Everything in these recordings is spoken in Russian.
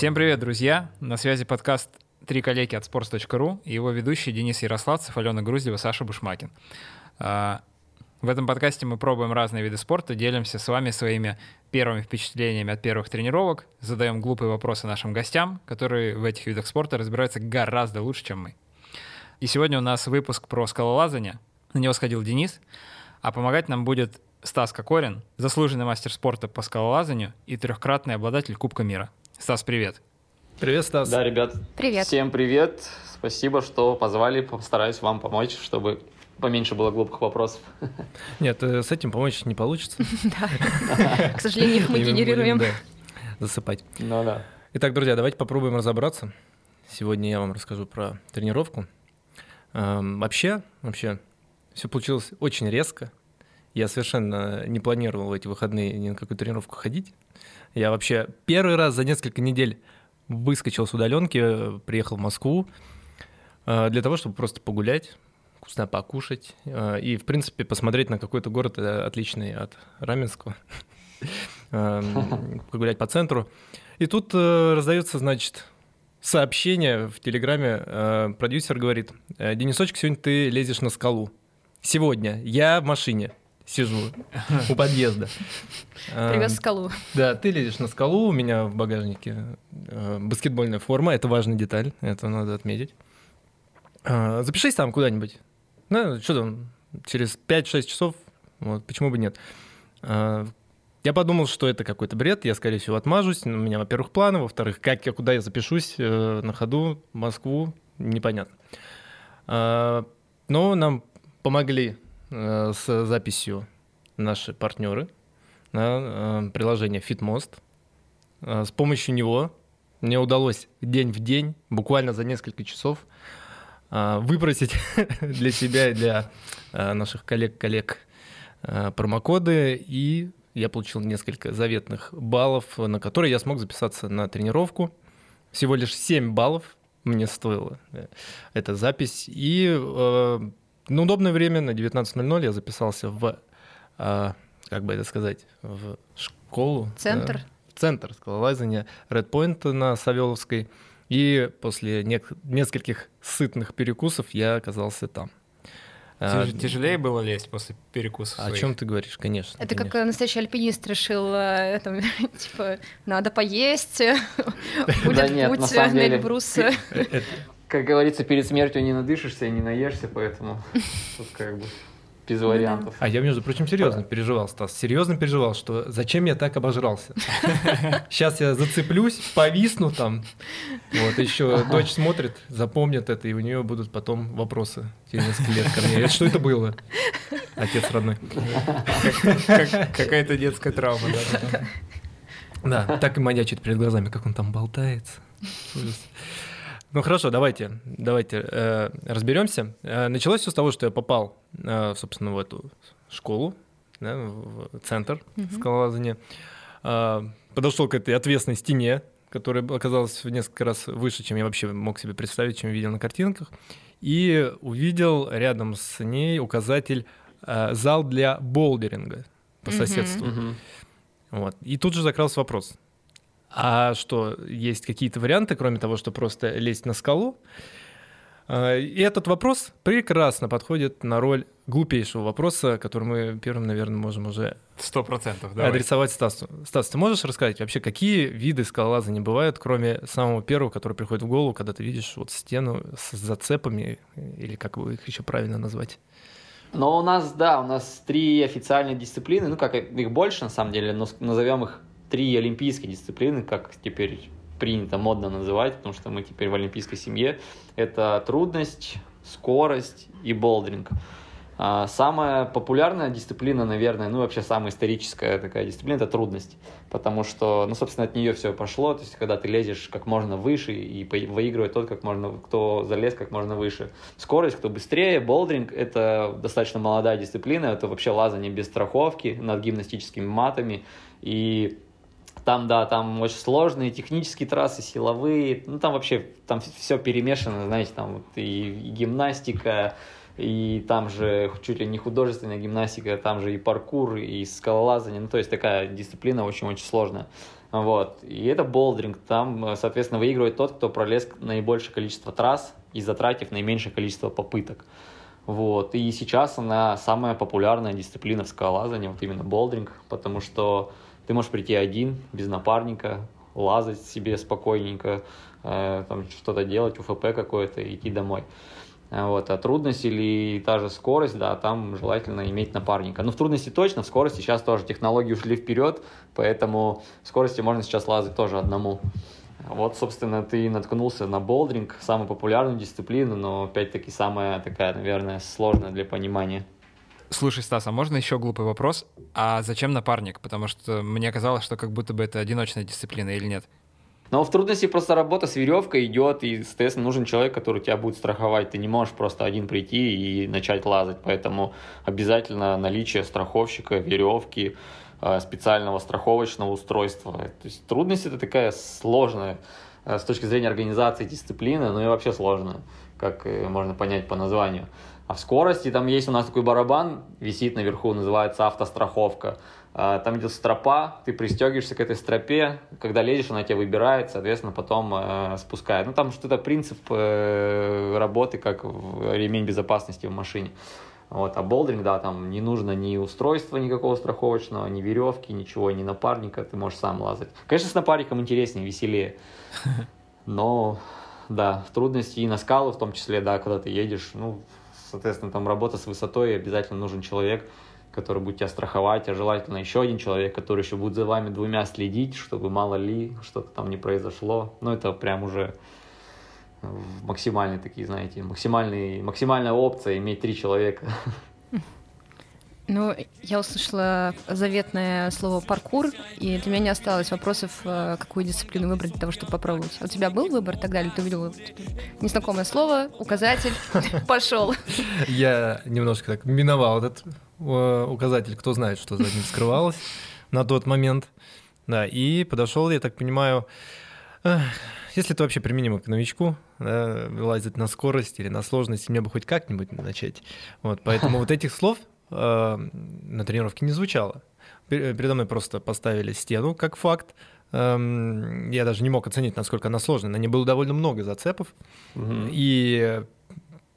Всем привет, друзья! На связи подкаст «Три коллеги» от sports.ru и его ведущие Денис Ярославцев, Алена Груздева, Саша Бушмакин. А, в этом подкасте мы пробуем разные виды спорта, делимся с вами своими первыми впечатлениями от первых тренировок, задаем глупые вопросы нашим гостям, которые в этих видах спорта разбираются гораздо лучше, чем мы. И сегодня у нас выпуск про скалолазание. На него сходил Денис, а помогать нам будет Стас Кокорин, заслуженный мастер спорта по скалолазанию и трехкратный обладатель Кубка мира. Стас, привет. Привет, Стас. Да, ребят. Привет. Всем привет. Спасибо, что позвали. Постараюсь вам помочь, чтобы поменьше было глупых вопросов. Нет, э, с этим помочь не получится. Да. К сожалению, мы генерируем. Засыпать. Ну да. Итак, друзья, давайте попробуем разобраться. Сегодня я вам расскажу про тренировку. Эм, вообще, вообще, все получилось очень резко. Я совершенно не планировал в эти выходные ни на какую тренировку ходить. Я вообще первый раз за несколько недель выскочил с удаленки, приехал в Москву э, для того, чтобы просто погулять, вкусно покушать э, и, в принципе, посмотреть на какой-то город э, отличный от Раменского, эм, погулять по центру. И тут раздается, значит, сообщение в Телеграме. Продюсер говорит, Денисочек, сегодня ты лезешь на скалу. Сегодня я в машине сижу у подъезда. Привез скалу. Да, ты лезешь на скалу, у меня в багажнике э, баскетбольная форма, это важная деталь, это надо отметить. Э, запишись там куда-нибудь. Ну, что там, через 5-6 часов, вот, почему бы нет. Э, я подумал, что это какой-то бред, я, скорее всего, отмажусь. У меня, во-первых, планы, во-вторых, как я, куда я запишусь на ходу, в Москву, непонятно. Но нам помогли с записью наши партнеры на э, приложение FitMost. Э, с помощью него мне удалось день в день, буквально за несколько часов, выбросить для себя и для наших коллег-коллег промокоды, и я получил несколько заветных баллов, на которые я смог записаться на тренировку. Всего лишь 7 баллов мне стоила эта запись, и на удобное время, на 19.00 я записался в, а, как бы это сказать, в школу. Центр. Да, в центр скалолазания Red Point на Савеловской. И после нек- нескольких сытных перекусов я оказался там. А, тяжелее было лезть после перекуса. О чем ты говоришь, конечно. Это конечно. как настоящий альпинист решил, э, там, типа, надо поесть, будет путь на Эльбрус. Как говорится, перед смертью не надышишься и не наешься, поэтому тут как бы без вариантов. А я, между прочим, серьезно переживал, Стас. Серьезно переживал, что зачем я так обожрался. Сейчас я зацеплюсь, повисну там. Вот, еще дочь смотрит, запомнит это, и у нее будут потом вопросы через несколько лет ко мне. Что это было? Отец родной. Какая-то детская травма, да? Да, так и манячит перед глазами, как он там болтается. Ну хорошо, давайте, давайте э, разберемся. Э, началось все с того, что я попал, э, собственно, в эту школу, да, в центр mm-hmm. скалолазания, э, подошел к этой отвесной стене, которая оказалась в несколько раз выше, чем я вообще мог себе представить, чем видел на картинках, и увидел рядом с ней указатель э, зал для болдеринга по соседству. Mm-hmm. Вот. И тут же закрался вопрос. А что, есть какие-то варианты, кроме того, что просто лезть на скалу? А, и этот вопрос прекрасно подходит на роль глупейшего вопроса, который мы первым, наверное, можем уже Сто процентов, адресовать Стасу. Стас, ты можешь рассказать вообще, какие виды скалолазания бывают, кроме самого первого, который приходит в голову, когда ты видишь вот стену с зацепами, или как бы их еще правильно назвать? Но у нас, да, у нас три официальные дисциплины, ну как их больше на самом деле, но назовем их три олимпийские дисциплины, как теперь принято модно называть, потому что мы теперь в олимпийской семье. Это трудность, скорость и болдеринг. А, самая популярная дисциплина, наверное, ну вообще самая историческая такая дисциплина, это трудность. Потому что, ну, собственно, от нее все пошло. То есть, когда ты лезешь как можно выше и выигрывает тот, как можно, кто залез как можно выше. Скорость, кто быстрее. Болдеринг – это достаточно молодая дисциплина. Это вообще лазание без страховки над гимнастическими матами. И там, да, там очень сложные технические трассы, силовые. Ну, там вообще, там все перемешано, знаете, там и, и гимнастика, и там же чуть ли не художественная гимнастика, там же и паркур, и скалолазание. Ну, то есть такая дисциплина очень-очень сложная. Вот. И это болдеринг. Там, соответственно, выигрывает тот, кто пролез наибольшее количество трасс и затратив наименьшее количество попыток. Вот. И сейчас она самая популярная дисциплина в скалолазании, вот именно болдеринг, потому что ты можешь прийти один, без напарника, лазать себе спокойненько, э, там что-то делать, УФП какое-то, идти домой. Вот, а трудность или та же скорость, да, там желательно иметь напарника. Ну, в трудности точно, в скорости сейчас тоже технологии ушли вперед, поэтому в скорости можно сейчас лазать тоже одному. Вот, собственно, ты наткнулся на болдеринг, самую популярную дисциплину, но опять-таки самая такая, наверное, сложная для понимания. Слушай, Стас, а можно еще глупый вопрос? А зачем напарник? Потому что мне казалось, что как будто бы это одиночная дисциплина или нет? Но в трудности просто работа с веревкой идет, и, соответственно, нужен человек, который тебя будет страховать. Ты не можешь просто один прийти и начать лазать. Поэтому обязательно наличие страховщика, веревки, э, специального страховочного устройства. То есть трудность это такая сложная э, с точки зрения организации дисциплины, но и вообще сложная, как э, можно понять по названию. А в скорости там есть у нас такой барабан, висит наверху, называется автостраховка. А, там идет стропа, ты пристегиваешься к этой стропе, когда лезешь, она тебя выбирает, соответственно, потом э, спускает. Ну, там что-то принцип э, работы, как ремень безопасности в машине. Вот, а болдеринг, да, там не нужно ни устройства никакого страховочного, ни веревки, ничего, ни напарника, ты можешь сам лазать. Конечно, с напарником интереснее, веселее. Но, да, трудности и на скалы в том числе, да, когда ты едешь, ну, соответственно, там работа с высотой, обязательно нужен человек, который будет тебя страховать, а желательно еще один человек, который еще будет за вами двумя следить, чтобы мало ли что-то там не произошло. Ну, это прям уже максимальные такие, знаете, максимальные, максимальная опция иметь три человека. Ну, я услышала заветное слово паркур, и для меня не осталось вопросов, э, какую дисциплину выбрать для того, чтобы попробовать. А у тебя был выбор тогда, или ты увидел незнакомое слово, указатель, пошел? Я немножко так миновал этот э, указатель, кто знает, что за ним скрывалось на тот момент. Да, и подошел, я так понимаю, если это вообще применимо к новичку, да, лазить на скорость или на сложность, мне бы хоть как-нибудь начать. Вот, поэтому вот этих слов на тренировке не звучало. Передо мной просто поставили стену как факт. Эм, я даже не мог оценить, насколько она сложная. На ней было довольно много зацепов. Угу. И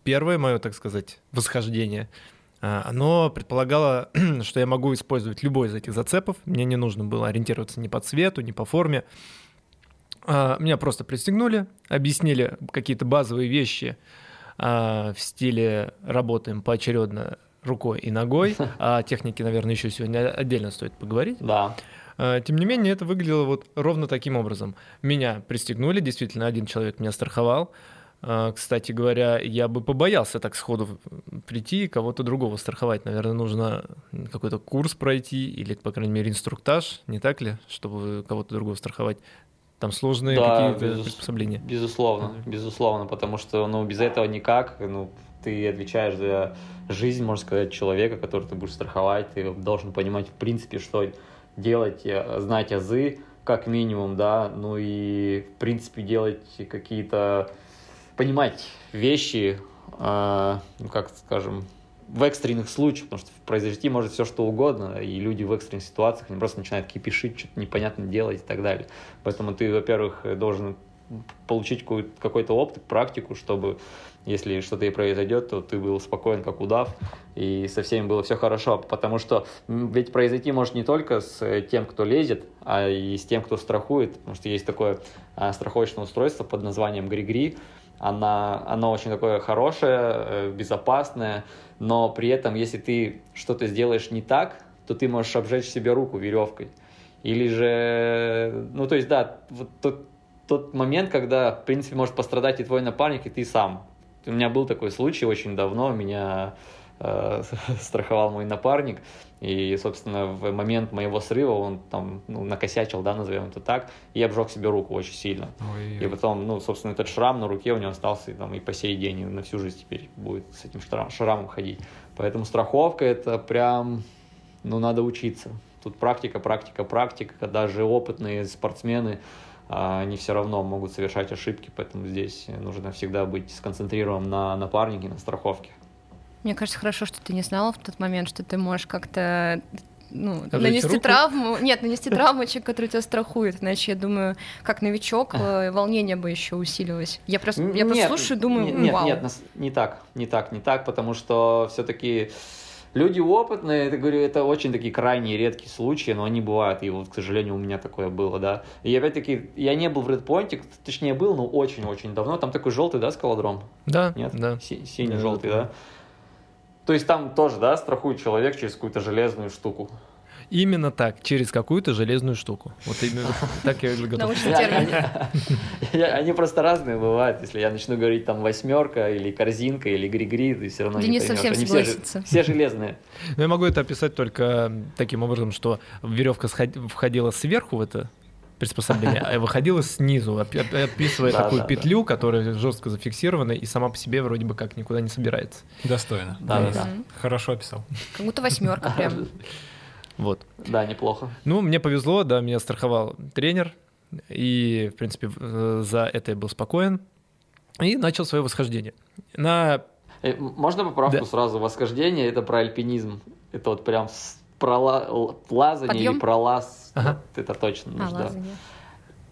первое мое, так сказать, восхождение э, оно предполагало, что я могу использовать любой из этих зацепов. Мне не нужно было ориентироваться ни по цвету, ни по форме. Э, меня просто пристегнули, объяснили какие-то базовые вещи э, в стиле работаем поочередно рукой и ногой. О технике, наверное, еще сегодня отдельно стоит поговорить. Да. А, тем не менее, это выглядело вот ровно таким образом. Меня пристегнули, действительно, один человек меня страховал. А, кстати говоря, я бы побоялся так сходу прийти и кого-то другого страховать. Наверное, нужно какой-то курс пройти или, по крайней мере, инструктаж, не так ли, чтобы кого-то другого страховать. Там сложные да, какие-то безус... приспособления. Безусловно, безусловно, потому что ну, без этого никак. Ну, ты отвечаешь за жизнь, можно сказать, человека, который ты будешь страховать, ты должен понимать, в принципе, что делать, э, знать азы, как минимум, да, ну и, в принципе, делать какие-то, понимать вещи, э, ну, как скажем, в экстренных случаях, потому что произойти может все что угодно, и люди в экстренных ситуациях, они просто начинают кипишить, что-то непонятно делать и так далее. Поэтому ты, во-первых, должен получить какой-то опыт, практику, чтобы если что-то и произойдет, то ты был спокоен, как удав, и со всеми было все хорошо, потому что ведь произойти может не только с тем, кто лезет, а и с тем, кто страхует, потому что есть такое а, страховочное устройство под названием Григри, она, оно очень такое хорошее, э, безопасное, но при этом, если ты что-то сделаешь не так, то ты можешь обжечь себе руку веревкой. Или же, ну то есть да, вот тот, тот момент, когда, в принципе, может пострадать и твой напарник, и ты сам. У меня был такой случай очень давно, меня э, страховал мой напарник, и, собственно, в момент моего срыва он там ну, накосячил, да, назовем это так, и обжег себе руку очень сильно. Ой, и потом, ну, собственно, этот шрам на руке у него остался и, там, и по сей день, и на всю жизнь теперь будет с этим шрам, шрамом ходить. Поэтому страховка это прям, ну, надо учиться. Тут практика, практика, практика. Даже опытные спортсмены, они все равно могут совершать ошибки, поэтому здесь нужно всегда быть сконцентрированным на напарнике, на страховке. Мне кажется, хорошо, что ты не знала в тот момент, что ты можешь как-то ну, нанести руку? травму. Нет, нанести травму человек, который тебя страхует. Иначе, я думаю, как новичок, э, волнение бы еще усилилось. Я просто, я просто Нет, слушаю и думаю, нет, «М, нет, вау. нет, не так, не так, не так, потому что все-таки люди опытные, это говорю, это очень такие крайние редкие случаи, но они бывают, и вот, к сожалению, у меня такое было, да. И опять-таки, я не был в Редпойнте, точнее был, но очень-очень давно. Там такой желтый, да, скалодром? Да, Нет? да. Си- Синий, Да, желтый, да. да? То есть там тоже, да, страхует человек через какую-то железную штуку. Именно так, через какую-то железную штуку. Вот именно так я и готов. Научный термин. Они просто разные бывают. Если я начну говорить там восьмерка или корзинка или гри-гри, ты все равно не Денис поймешь. совсем согласится. все железные. Но я могу это описать только таким образом, что веревка входила сверху в это приспособление, а выходила снизу, оп- оп- описывая Да, такую да, да. петлю, которая жестко зафиксирована и сама по себе вроде бы как никуда не собирается. Достойно. Да, да. Хорошо описал. Как будто восьмерка прям. Вот. Да, неплохо. Ну, мне повезло, да, меня страховал тренер, и, в принципе, в- за это я был спокоен, и начал свое восхождение. На Э, Можно поправку Да. сразу? Восхождение это про альпинизм. Это вот прям про лазание Подъем? или про лаз. Ага. Вот это точно А, нужно. лазание.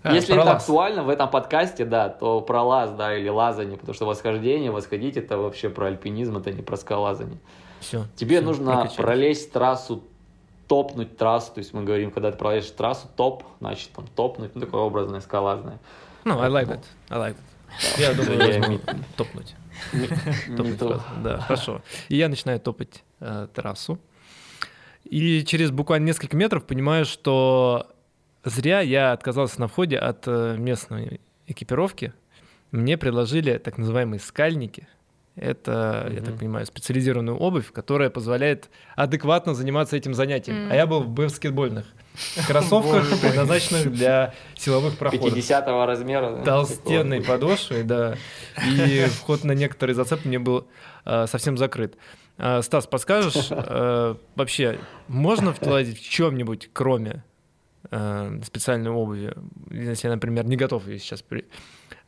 А, Если про это лаз. актуально в этом подкасте, да, то про лаз, да, или лазание, потому что восхождение, восходить это вообще про альпинизм, это не про скалолазание. Всё, Тебе всё, нужно прокачались. пролезть трассу, топнуть трассу, то есть мы говорим, когда ты пролезешь трассу, топ, значит там топнуть, ну такое образное скалазное. Ну, I like that, I like that. Я думаю, топнуть. Топнуть. Да, хорошо. И я начинаю топать э, трассу. И через буквально несколько метров понимаю, что зря я отказался на входе от э, местной экипировки. Мне предложили так называемые скальники. Это, я так понимаю, специализированную обувь, которая позволяет адекватно заниматься этим занятием. Мгм. А я был в баскетбольных кроссовках, предназначенных для силовых проходов 50 размера. толстенной подошвой, да. И вход на некоторые зацепы мне был э, совсем закрыт. Э, Стас, подскажешь, э, вообще можно владеть в чем-нибудь, кроме специальной обуви, если я, например, не готов ее сейчас при-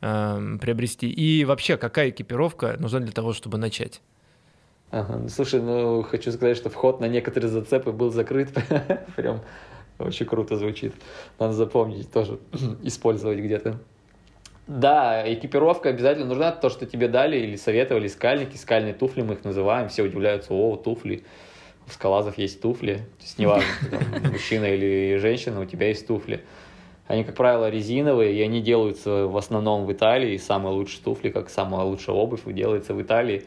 э, приобрести? И вообще, какая экипировка нужна для того, чтобы начать? Ага, ну, слушай, ну хочу сказать, что вход на некоторые зацепы был закрыт. Прям очень круто звучит. Надо запомнить тоже, использовать где-то. Да, экипировка обязательно нужна. То, что тебе дали или советовали скальники, скальные туфли мы их называем. Все удивляются, о, туфли. У скалазов есть туфли. То есть неважно, там мужчина или женщина, у тебя есть туфли. Они, как правило, резиновые, и они делаются в основном в Италии. Самые лучшие туфли, как самая лучшая обувь, делается в Италии.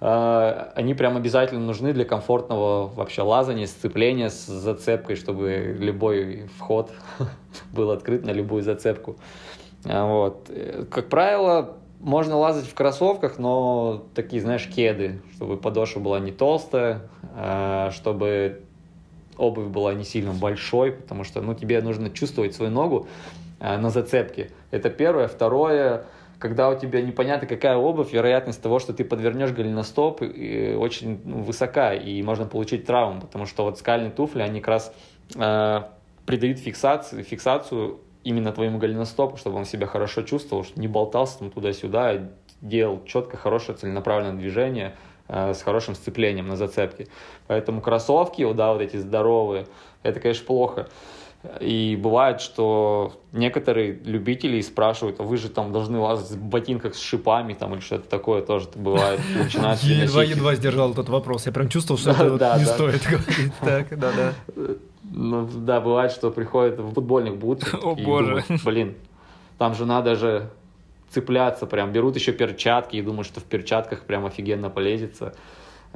А, Они прям обязательно нужны для комфортного вообще лазания, сцепления с зацепкой, чтобы любой вход был открыт на любую зацепку. А, Вот. Как правило, можно лазать в кроссовках, но такие, знаешь, кеды, чтобы подошва была не толстая, а, чтобы обувь была не сильно большой, потому что ну, тебе нужно чувствовать свою ногу а, на зацепке. Это первое. Второе, когда у тебя непонятно какая обувь, вероятность того, что ты подвернешь голеностоп, и очень ну, высока, и можно получить травму, потому что вот скальные туфли, они как раз э, придают фиксацию, фиксацию именно твоему голеностопу, чтобы он себя хорошо чувствовал, что не болтался там туда-сюда, делал четко, хорошее целенаправленное движение э, с хорошим сцеплением на зацепке. Поэтому кроссовки, да, вот эти здоровые, это, конечно, плохо. И бывает, что некоторые любители спрашивают, а вы же там должны лазать в ботинках с шипами там или что-то такое тоже бывает. И начинают Я переносить. едва-едва сдержал этот вопрос. Я прям чувствовал, что Да, это вот да, не да. стоит говорить. Так, да-да. Ну, да, бывает, что приходят в футбольных бутсах О, боже. думают, блин, там же надо же цепляться прям. Берут еще перчатки и думают, что в перчатках прям офигенно полезется,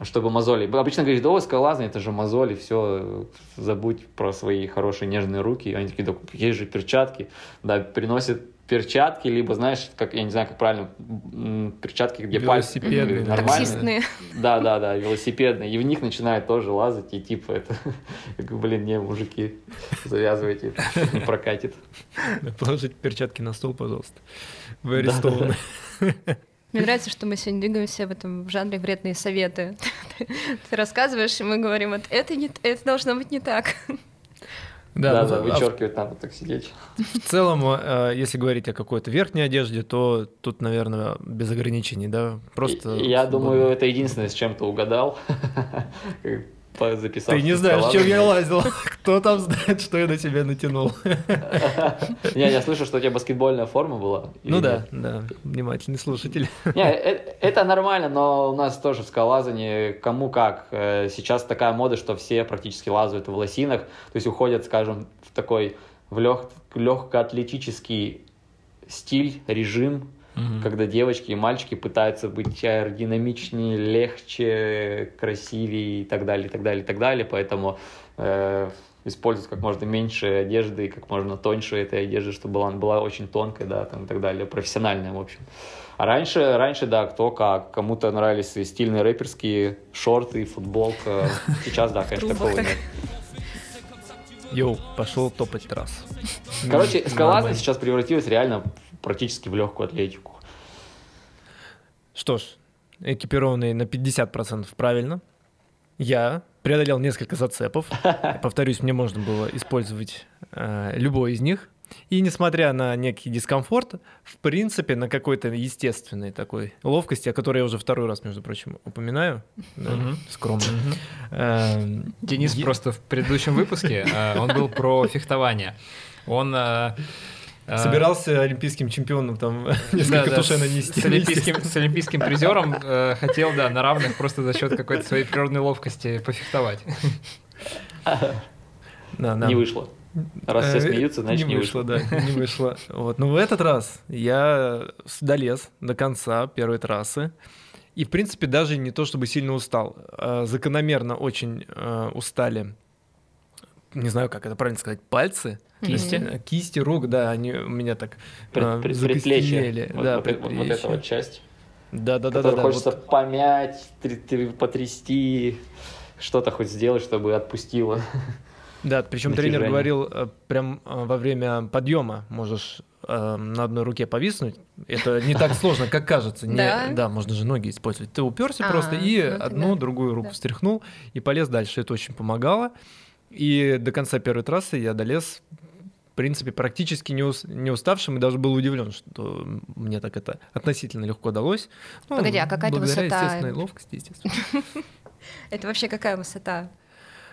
чтобы мозоли. Обычно говоришь, да, ой, скалолазание, это же мозоли, все, забудь про свои хорошие нежные руки. И они такие, да, есть же перчатки. Да, приносят перчатки, либо, знаешь, как, я не знаю, как правильно, перчатки, где пальцы нормальные. Таксистные. Да, да, да, велосипедные. И в них начинают тоже лазать, и типа это, блин, не, мужики, завязывайте, не прокатит. Положить перчатки на стол, пожалуйста. Вы арестованы. Мне нравится, что мы сегодня двигаемся в этом в жанре вредные советы. Ты рассказываешь, и мы говорим, вот это, не, это должно быть не так. Да, ну, да, а в- вычеркивать там вот так сидеть. В целом, э, если говорить о какой-то верхней одежде, то тут, наверное, без ограничений, да? Просто... И- Я думаю, это единственное, с чем ты угадал. записался. Ты не на знаешь, в чем я лазил. Кто там знает, что я на тебя натянул? Не, я слышу, что у тебя баскетбольная форма была. Ну да, да, внимательный слушатель. Не, э- это нормально, но у нас тоже в скалолазании кому как. Э, Сейчас такая мода, что все практически лазают в лосинах, то есть уходят, скажем, в такой в лег, легкоатлетический стиль, режим, Мгм. когда девочки и мальчики пытаются быть аэродинамичнее, легче, красивее и так далее, и так далее, и так далее. Поэтому э, используют как можно меньше одежды и как можно тоньше этой одежды, чтобы она была очень тонкой, да, там, и так далее, профессиональная, в общем. А раньше, раньше, да, кто как. Кому-то нравились и стильные рэперские шорты, футболка. Сейчас, да, конечно, такого так. нет. Йоу, пошел топать трасс. Короче, скалолазание сейчас превратилось реально практически в легкую атлетику. Что ж, экипированный на 50% правильно. Я преодолел несколько зацепов. Повторюсь, мне можно было использовать э, любой из них. И несмотря на некий дискомфорт, в принципе, на какой-то естественной такой ловкости, о которой я уже второй раз, между прочим, упоминаю, да, Мгм. скромно. Мгм. эм, Денис е- просто в предыдущем выпуске, э, он был про фехтование. Он... э, собирался олимпийским чемпионом там несколько да, тушей с- нанести. С олимпийским, с олимпийским призером э, хотел, да, на равных просто за счет какой-то своей природной ловкости пофехтовать. Да, да. Не вышло. Раз все Э, смеются, значит не вышло. да, не вышло. Вот. Но в этот раз я долез до конца первой трассы. И, в принципе, даже не то чтобы сильно устал. а закономерно очень э, устали, не знаю, как это правильно сказать, пальцы. Кисти? Кисти рук, да, они у меня так Пред- пред- закостенели. Предплечье. Вот, Да, вот вот предплечье. эта вот часть. Да, да, да, да, да. хочется вот. помять, тр- тр- потрясти, что-то хоть сделать, чтобы отпустило. Да, причем тренер натяжение. говорил, э, прям э, во время подъема можешь э, на одной руке повиснуть. Это не так сложно, как кажется. Не- Да? да, можно же ноги использовать. Ты уперся А, просто и ну одну, другую руку да. встряхнул и полез дальше. Это очень помогало. И до конца первой трассы я долез, принципе, практически не, ус- не уставшим, и даже был удивлен, что мне так это относительно легко далось. Ну, Погоди, а какая-то благодаря высота? естественной ловкости, естественно. Это вообще какая высота?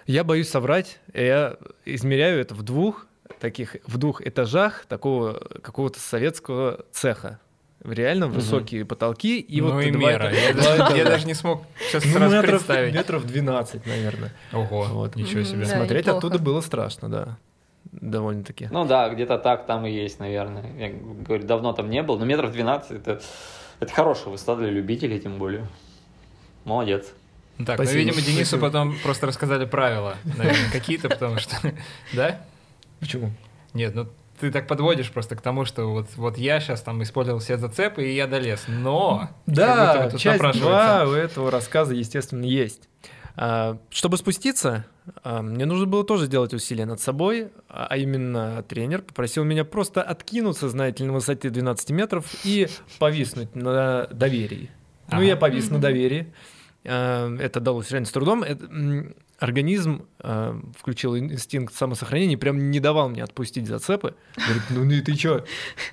Я боюсь соврать. Я измеряю это в двух таких, в двух этажах такого какого-то советского цеха. Реально высокие потолки и ну вот и два мера. Я, даже, я даже не смог сейчас Ну, сразу метров, представить. метров 12, наверное. Ого, Вот. ничего себе. Да, Смотреть неплохо. оттуда было страшно, да. Довольно-таки. Ну да, где-то так там и есть, наверное. Я говорю, давно там не был, но метров 12 это, это хорошая высота для любителей, тем более. Молодец. Так, ну, Спасибо. видимо, Денису Спасибо. потом просто рассказали правила, наверное, какие-то, потому что... Да? Почему? Нет, ну ты так подводишь просто к тому, что вот, вот я сейчас там использовал все зацепы, и я долез. Но... Да, часть напрашивается. 2 у этого рассказа, естественно, есть. А, Чтобы спуститься, а, мне нужно было тоже сделать усилия над собой, а а именно тренер попросил меня просто откинуться, знаете ли, на высоте 12 метров и повиснуть на доверии. Ну, Ага. я повис на доверии. Это далось реально с трудом. Организм а, включил инстинкт самосохранения прям не давал мне отпустить зацепы. Говорит, ну, ну и ты чё?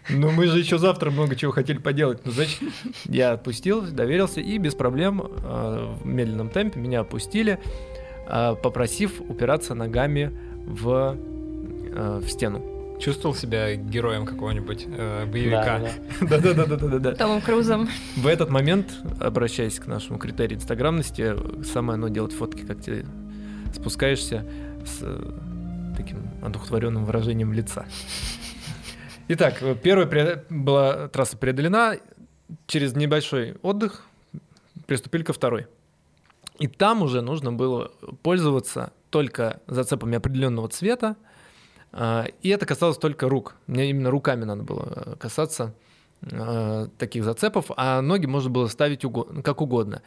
Ну мы же еще завтра много чего хотели поделать. Ну, значит, я отпустил, доверился и без проблем а, в медленном темпе меня опустили, а, попросив упираться ногами в, а, в стену. Чувствовал себя героем какого-нибудь э, боевика. Да, да. Да-да-да-да-да. Томом Крузом. В этот момент, обращаясь к нашему критерию инстаграмности, самое оно делать фотки, как ты спускаешься с э, таким одухотворенным выражением лица. Итак, э, первая пре- была трасса преодолена, через небольшой отдых приступили ко второй. И там уже нужно было пользоваться только зацепами определенного цвета, а, и это касалось только рук. Мне именно руками надо было э, касаться таких зацепов, а ноги можно было ставить уго- как угодно.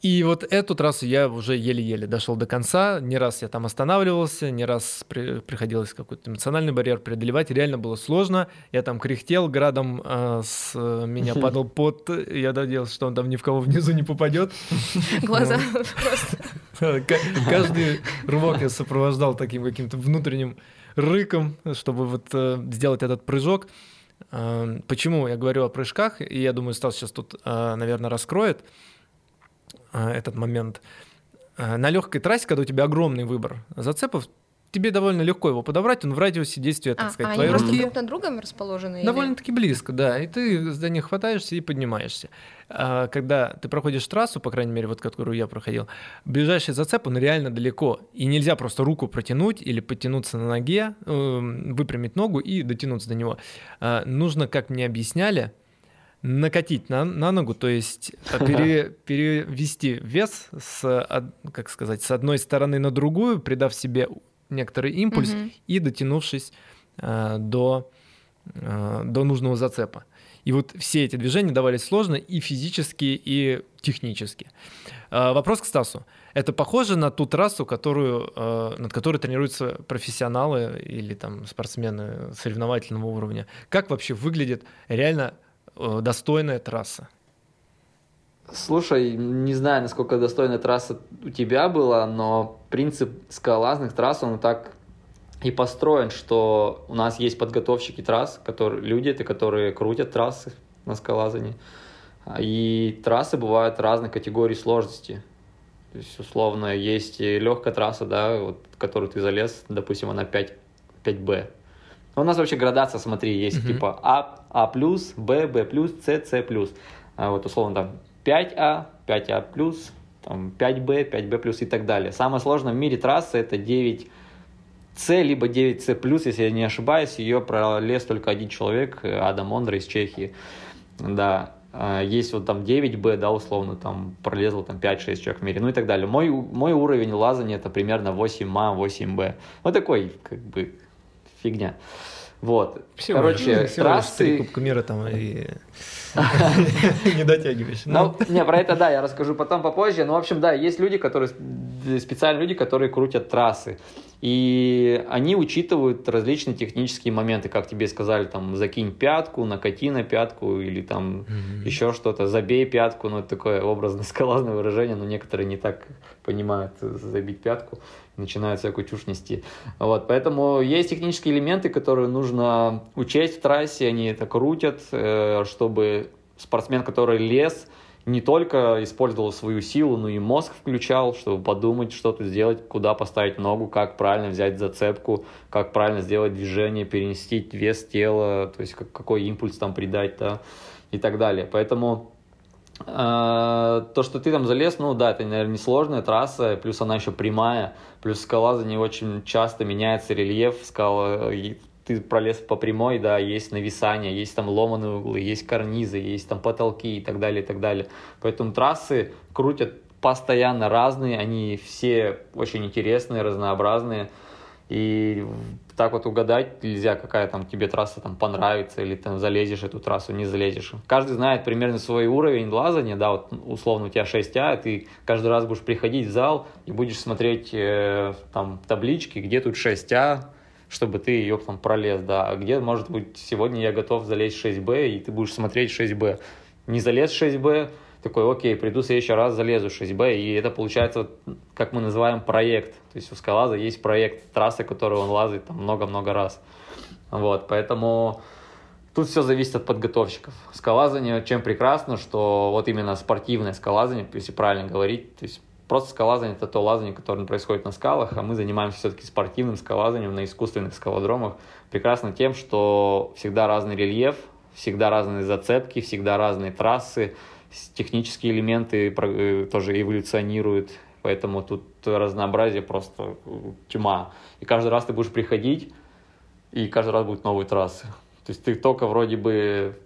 И вот эту трассу я уже еле-еле дошел до конца. Не раз я там останавливался, не раз при- приходилось какой-то эмоциональный барьер преодолевать. Реально было сложно. Я там кряхтел, градом э, с э, меня падал пот. Я надеялся, что он там ни в кого внизу не попадет. Глаза просто. Ка- Каждый рывок я сопровождал таким каким-то внутренним рыком, чтобы вот э, сделать этот прыжок. Э, Почему я говорю о прыжках, и я думаю, Стас сейчас тут, наверное, раскроет э, этот момент. э, на легкой трассе, когда у тебя огромный выбор зацепов, тебе довольно легко его подобрать, он в радиусе действия, так А, сказать, а они твоей просто руки. друг на другом расположены? Довольно-таки близко, да. И ты за них хватаешься и поднимаешься. А когда ты проходишь трассу, по крайней мере, вот которую я проходил, ближайший зацеп, он реально далеко. И нельзя просто руку протянуть или подтянуться на ноге, эм, выпрямить ногу и дотянуться до него. А, Нужно, как мне объясняли, накатить на, на ногу, то есть а, пере- перевести вес с, как сказать, с одной стороны на другую, придав себе некоторый импульс Мгм. и дотянувшись э, до, э, до нужного зацепа. И вот все эти движения давались сложно и физически, и технически. Э, Вопрос к Стасу. Это похоже на ту трассу, которую, э, над которой тренируются профессионалы или там спортсмены соревновательного уровня? Как вообще выглядит реально достойная трасса? Слушай, не знаю, насколько достойная трасса у тебя была, но принцип скалолазных трасс, он так и построен, что у нас есть подготовщики трасс, которые, люди, это которые крутят трассы на скалолазании. И трассы бывают разной категории сложности. То есть, условно, есть легкая трасса, да, вот, которую ты залез, допустим, она 5, 5Б. У нас вообще градация, смотри, есть Мгм. типа А, А+, Б, Б+, С, С+. А вот условно там 5А, 5А+, там 5Б, 5Б+, и так далее. Самое сложное в мире трассы это 9С, либо 9С+, если я не ошибаюсь, ее пролез только один человек, Адам Ондра из Чехии. Да, А, есть вот там 9Б, да, условно, там пролезло там 5-6 человек в мире, ну и так далее. Мой, мой уровень лазания это примерно 8А, 8Б. Вот такой, как бы, фигня. Вот. Всего Короче, Ну, всего трассы... Кубка мира там и не дотягиваешь. Ну, не, про это да, я расскажу потом попозже. Ну, в общем, да, есть люди, которые специально люди, которые крутят трассы. И они учитывают различные технические моменты, как тебе сказали, там, закинь пятку, накати на пятку, или там Мгм. еще что-то, забей пятку, ну, это такое образно скалазное выражение, но некоторые не так понимают э, забить пятку, начинают всякую чушь нести. Вот, поэтому есть технические элементы, которые нужно учесть в трассе, они это крутят, э, чтобы спортсмен, который лез, не только использовал свою силу, но и мозг включал, чтобы подумать, что тут сделать, куда поставить ногу, как правильно взять зацепку, как правильно сделать движение, перенести вес тела, то есть как- какой импульс там придать, да, и так далее. Поэтому э, то, что ты там залез, ну да, это, наверное, несложная трасса, плюс она еще прямая, плюс скалолазание очень часто меняется рельеф скала, ты пролез по прямой, да, есть нависание, есть там ломаные углы, есть карнизы, есть там потолки и так далее, и так далее. Поэтому трассы крутят постоянно разные, они все очень интересные, разнообразные. И так вот угадать нельзя, какая там тебе трасса там понравится, или там залезешь эту трассу, не залезешь. Каждый знает примерно свой уровень лазания, да, вот условно у тебя 6А, ты каждый раз будешь приходить в зал и будешь смотреть э, там таблички, где тут 6А, чтобы ты ее там пролез, да, а где, может быть, сегодня я готов залезть 6Б, и ты будешь смотреть 6Б. Не залез 6Б, такой, окей, приду в следующий раз, залезу 6Б, и это получается, как мы называем, проект. То есть у скалаза есть проект трассы, которую он лазает там много-много раз. Вот, поэтому тут все зависит от подготовщиков. Скалазание чем прекрасно, что вот именно спортивное скалазание, если правильно говорить, то есть просто скалазание это то лазание, которое происходит на скалах, а мы занимаемся все-таки спортивным скалазанием на искусственных скалодромах. Прекрасно тем, что всегда разный рельеф, всегда разные зацепки, всегда разные трассы, технические элементы э, тоже эволюционируют, поэтому тут разнообразие просто э, тьма. И каждый раз ты будешь приходить, и каждый раз будут новые трассы. То есть ты только вроде бы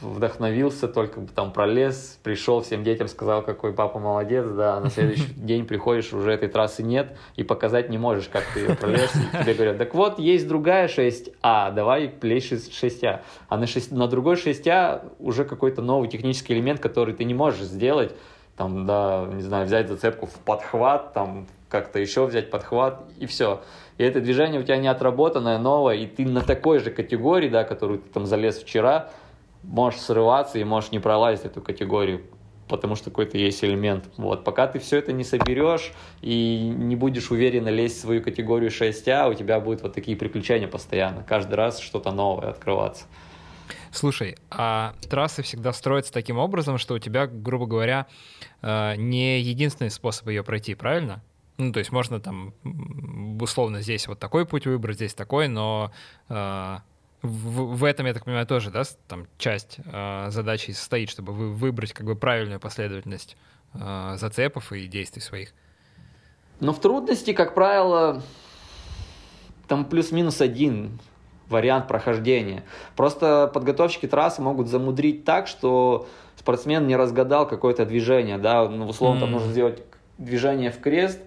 вдохновился, только там пролез, пришел, всем детям сказал, какой папа молодец, да, а на следующий день приходишь, уже этой трассы нет, и показать не можешь, как ты ее пролез. И тебе говорят, так вот, есть другая 6А, давай плей 6А. А на, 6, на другой 6А уже какой-то новый технический элемент, который ты не можешь сделать, там, да, не знаю, взять зацепку в подхват, там, как-то еще взять подхват, и все. И это движение у тебя не отработанное, новое, и ты на такой же категории, да, которую ты там залез вчера, можешь срываться и можешь не пролазить эту категорию, потому что какой-то есть элемент. Вот. Пока ты все это не соберешь и не будешь уверенно лезть в свою категорию 6А, у тебя будут вот такие приключения постоянно. Каждый раз что-то новое открываться. Слушай, а трассы всегда строятся таким образом, что у тебя, грубо говоря, э, не единственный способ ее пройти, правильно? Ну, то есть можно там условно здесь вот такой путь выбрать, здесь такой, но э, в, в этом, я так понимаю, тоже, да, там часть э, задачи состоит, чтобы вы выбрать как бы правильную последовательность э, зацепов и действий своих. Но в трудности, как правило, там плюс-минус один вариант прохождения. Просто подготовщики трассы могут замудрить так, что спортсмен не разгадал какое-то движение, да, ну, условно, mm. там нужно сделать движение в крест,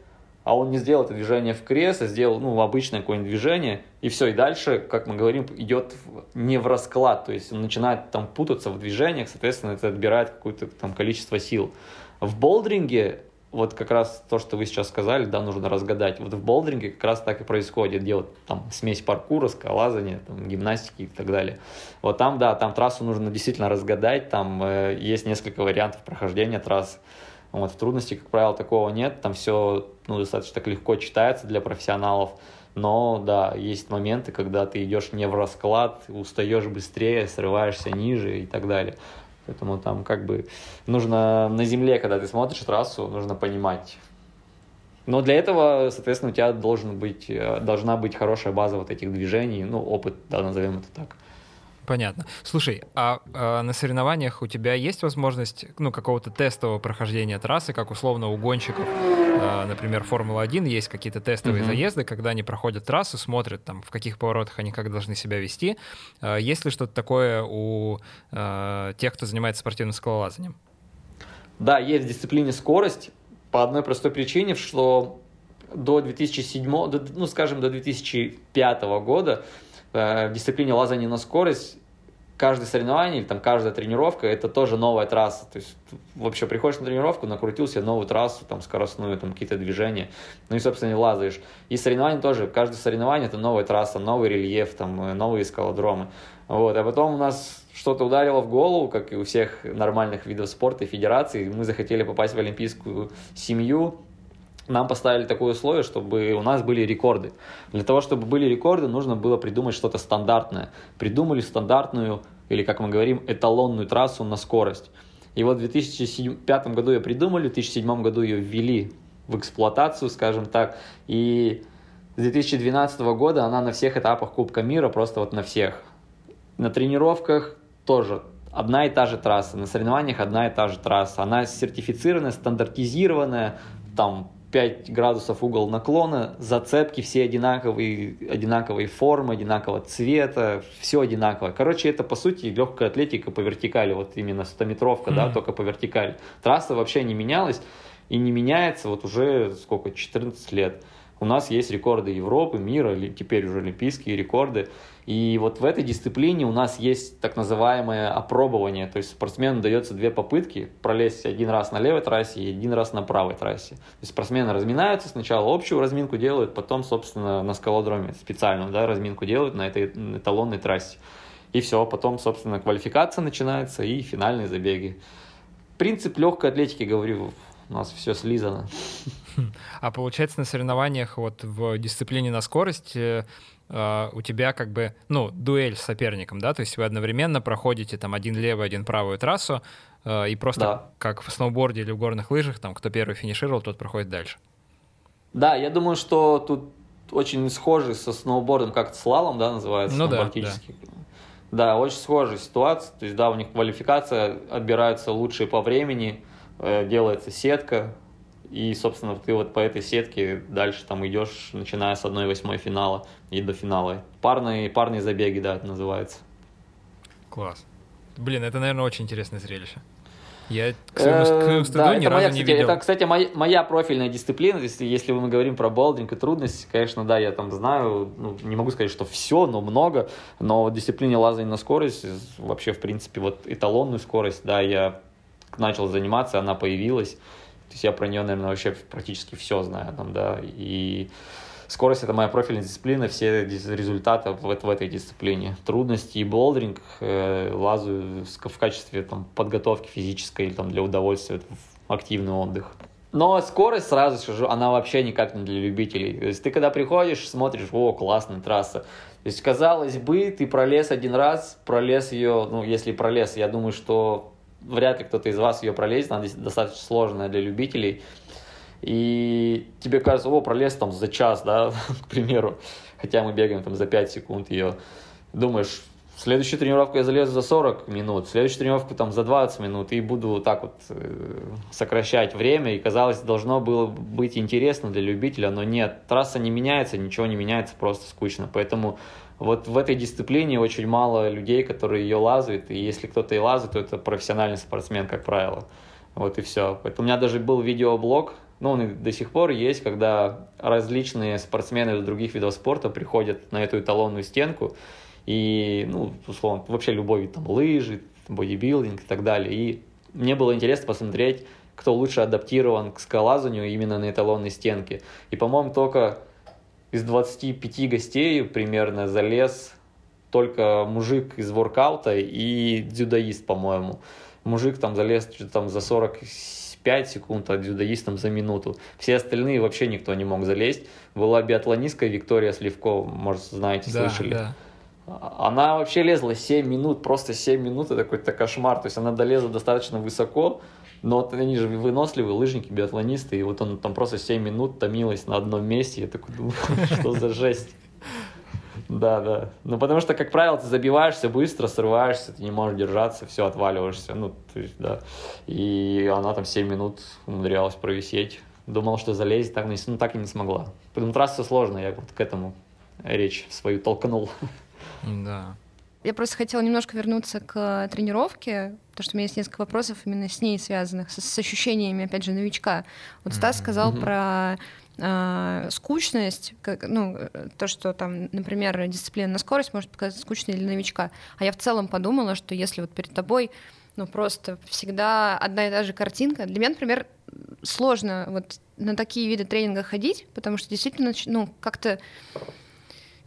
а он не сделал это движение в крест, а сделал, ну, обычное какое-нибудь движение, и все, и дальше, как мы говорим, идет не в расклад, то есть он начинает там путаться в движениях, соответственно, это отбирает какое-то там количество сил. В болдеринге вот как раз то, что вы сейчас сказали, да, нужно разгадать. Вот в болдеринге как раз так и происходит. Делать там смесь паркура, скалазания, там, гимнастики и так далее. Вот там, да, там трассу нужно действительно разгадать. Там э, есть несколько вариантов прохождения трасс. Вот в трудности, как правило, такого нет. Там все ну, достаточно так легко читается для профессионалов. Но да, есть моменты, когда ты идешь не в расклад, устаешь быстрее, срываешься ниже и так далее. Поэтому там как бы нужно на земле, когда ты смотришь трассу, нужно понимать. Но для этого, соответственно, у тебя должен быть, э, должна быть хорошая база вот этих движений, ну, опыт, да, назовем это так. Понятно. Слушай, а, а на соревнованиях у тебя есть возможность ну, какого-то тестового прохождения трассы, как условно у гонщиков, а, например, Формула-1 есть какие-то тестовые mm-hmm. заезды, когда они проходят трассу, смотрят, там, в каких поворотах они как должны себя вести. А, есть ли что-то такое у а, тех, кто занимается спортивным скалолазанием? Да, есть в дисциплине скорость по одной простой причине, что до 2007, ну, скажем, до 2005 года в дисциплине лазания на скорость каждое соревнование или там каждая тренировка это тоже новая трасса. То есть вообще приходишь на тренировку, накрутил себе новую трассу, там скоростную, там какие-то движения, ну и, собственно, и лазаешь. И соревнования тоже, каждое соревнование это новая трасса, новый рельеф, там э, новые скалодромы. Вот, а потом у нас что-то ударило в голову, как и у всех нормальных видов спорта и федераций. Мы захотели попасть в олимпийскую семью, нам поставили такое условие, чтобы у нас были рекорды. Для того, чтобы были рекорды, нужно было придумать что-то стандартное. Придумали стандартную, или как мы говорим, эталонную трассу на скорость. И вот в 2005 году ее придумали, в 2007 году ее ввели в эксплуатацию, скажем так, и с 2012 года она на всех этапах Кубка мира, просто вот на всех. На тренировках тоже одна и та же трасса, на соревнованиях одна и та же трасса. Она сертифицированная, стандартизированная, там 5 градусов угол наклона, зацепки все одинаковые, одинаковой формы, одинакового цвета, все одинаковое. Короче, это по сути легкая атлетика по вертикали, вот именно 100-метровка, mm-hmm. да, только по вертикали. Трасса вообще не менялась и не меняется вот уже сколько, 14 лет. У нас есть рекорды Европы, мира, теперь уже олимпийские рекорды. И вот в этой дисциплине у нас есть так называемое опробование. То есть спортсмену дается две попытки пролезть один раз на левой трассе и один раз на правой трассе. То есть спортсмены разминаются, сначала общую разминку делают, потом, собственно, на скалодроме специальную да, разминку делают на этой эталонной трассе. И все, потом, собственно, квалификация начинается и финальные забеги. Принцип легкой атлетики, говорю, у нас все слизано. А получается на соревнованиях вот в дисциплине на скорость э, э, у тебя как бы, ну, дуэль с соперником, да, то есть вы одновременно проходите там один левый, один правую трассу, э, и просто да. как в сноуборде или в горных лыжах, там, кто первый финишировал, тот проходит дальше. Да, я думаю, что тут очень схожий со сноубордом, как слалом, да, называется, ну, да, да. да, очень схожая ситуация, то есть, да, у них квалификация, отбираются лучшие по времени, делается сетка, и, собственно, ты вот по этой сетке дальше там идешь, начиная с 1-8 финала и до финала. Парные, парные забеги, да, это называется. Класс. Блин, это, наверное, очень интересное зрелище. Я к своему, к своему стыду да, ни разу моя, не видел. Это, кстати, моя, моя профильная дисциплина. Если, если мы говорим про болдинг и трудность, конечно, да, я там знаю, ну, не могу сказать, что все, но много. Но в дисциплине лазания на скорость, вообще, в принципе, вот эталонную скорость, да, я начал заниматься, она появилась. То есть я про нее, наверное, вообще практически все знаю там, да, и скорость это моя профильная дисциплина, все результаты в, в этой дисциплине. Трудности и болдеринг э, лазу в качестве там, подготовки физической или там, для удовольствия, в активный отдых. Но скорость, сразу скажу, она вообще никак не для любителей. То есть ты когда приходишь, смотришь, о, классная трасса, То есть, казалось бы, ты пролез один раз, пролез ее, ну, если пролез, я думаю, что вряд ли кто-то из вас ее пролезет, она достаточно сложная для любителей. И тебе кажется, о, пролез там за час, да, к примеру, хотя мы бегаем там за 5 секунд ее. Думаешь, следующую тренировку я залезу за 40 минут, следующую тренировку там за 20 минут и буду так вот э, сокращать время. И казалось, должно было быть интересно для любителя, но нет, трасса не меняется, ничего не меняется, просто скучно. Поэтому вот в этой дисциплине очень мало людей, которые ее лазают, и если кто-то и лазает, то это профессиональный спортсмен, как правило. Вот и все. Поэтому у меня даже был видеоблог, ну, он и до сих пор есть, когда различные спортсмены из других видов спорта приходят на эту эталонную стенку, и, ну, условно, вообще любой вид, там, лыжи, бодибилдинг и так далее. И мне было интересно посмотреть, кто лучше адаптирован к скалазанию именно на эталонной стенке. И, по-моему, только из 25 гостей примерно залез только мужик из воркаута и дзюдоист, по-моему. Мужик там залез там за 45 секунд, а дзюдоист там за минуту. Все остальные вообще никто не мог залезть. Была биатлонистка Виктория Сливко, может, знаете, Да, слышали. да. Она вообще лезла 7 минут, просто 7 минут, это какой-то кошмар. То есть она долезла достаточно высоко, но вот они же выносливые лыжники, биатлонисты, и вот он там просто 7 минут томилась на одном месте. Я такой думаю, что за жесть. Да, да. Ну, потому что, как правило, ты забиваешься быстро, срываешься, ты не можешь держаться, все, отваливаешься. Ну, то есть, да. И она там 7 минут умудрялась провисеть. Думал, что залезет, так, ну, так и не смогла. Поэтому трасса сложная, я вот к этому речь свою толкнул. Да. Я просто хотела немножко вернуться к тренировке, потому что у меня есть несколько вопросов именно с ней связанных, с, с ощущениями, опять же, новичка. Вот Стас сказал Мгм. про э, скучность, как, ну, э, то, что там, например, дисциплина на скорость может показаться скучной для новичка. А я в целом подумала, что если вот перед тобой ну, просто всегда одна и та же картинка. Для меня, например, сложно вот на такие виды тренинга ходить, потому что действительно, ну, как-то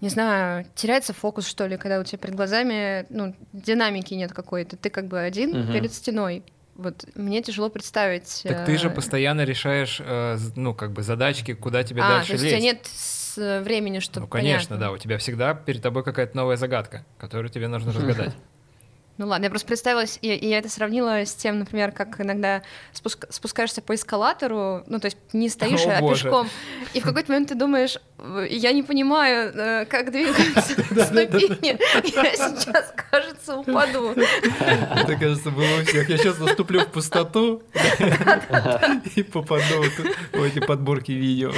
не знаю, теряется фокус, что ли, когда у тебя перед глазами, ну, динамики нет какой-то. Ты как бы один Мгм. перед стеной. Вот мне тяжело представить. Так ты же э, постоянно решаешь, э, ну, как бы задачки, куда тебе а, дальше то есть у лезть. тебя нет с- э, времени, чтобы Ну, конечно, да, у тебя всегда перед тобой какая-то новая загадка, которую тебе нужно разгадать. Ну ладно, я просто представилась, и, и я это сравнила с тем, например, как иногда спуск- спускаешься по эскалатору, ну то есть не стоишь, О, а боже. пешком, и в какой-то момент ты думаешь, «Э, я не понимаю, э, как двигаются ступени, я сейчас, кажется, упаду. Это, кажется, было у всех. Я сейчас наступлю в пустоту и попаду в эти подборки видео.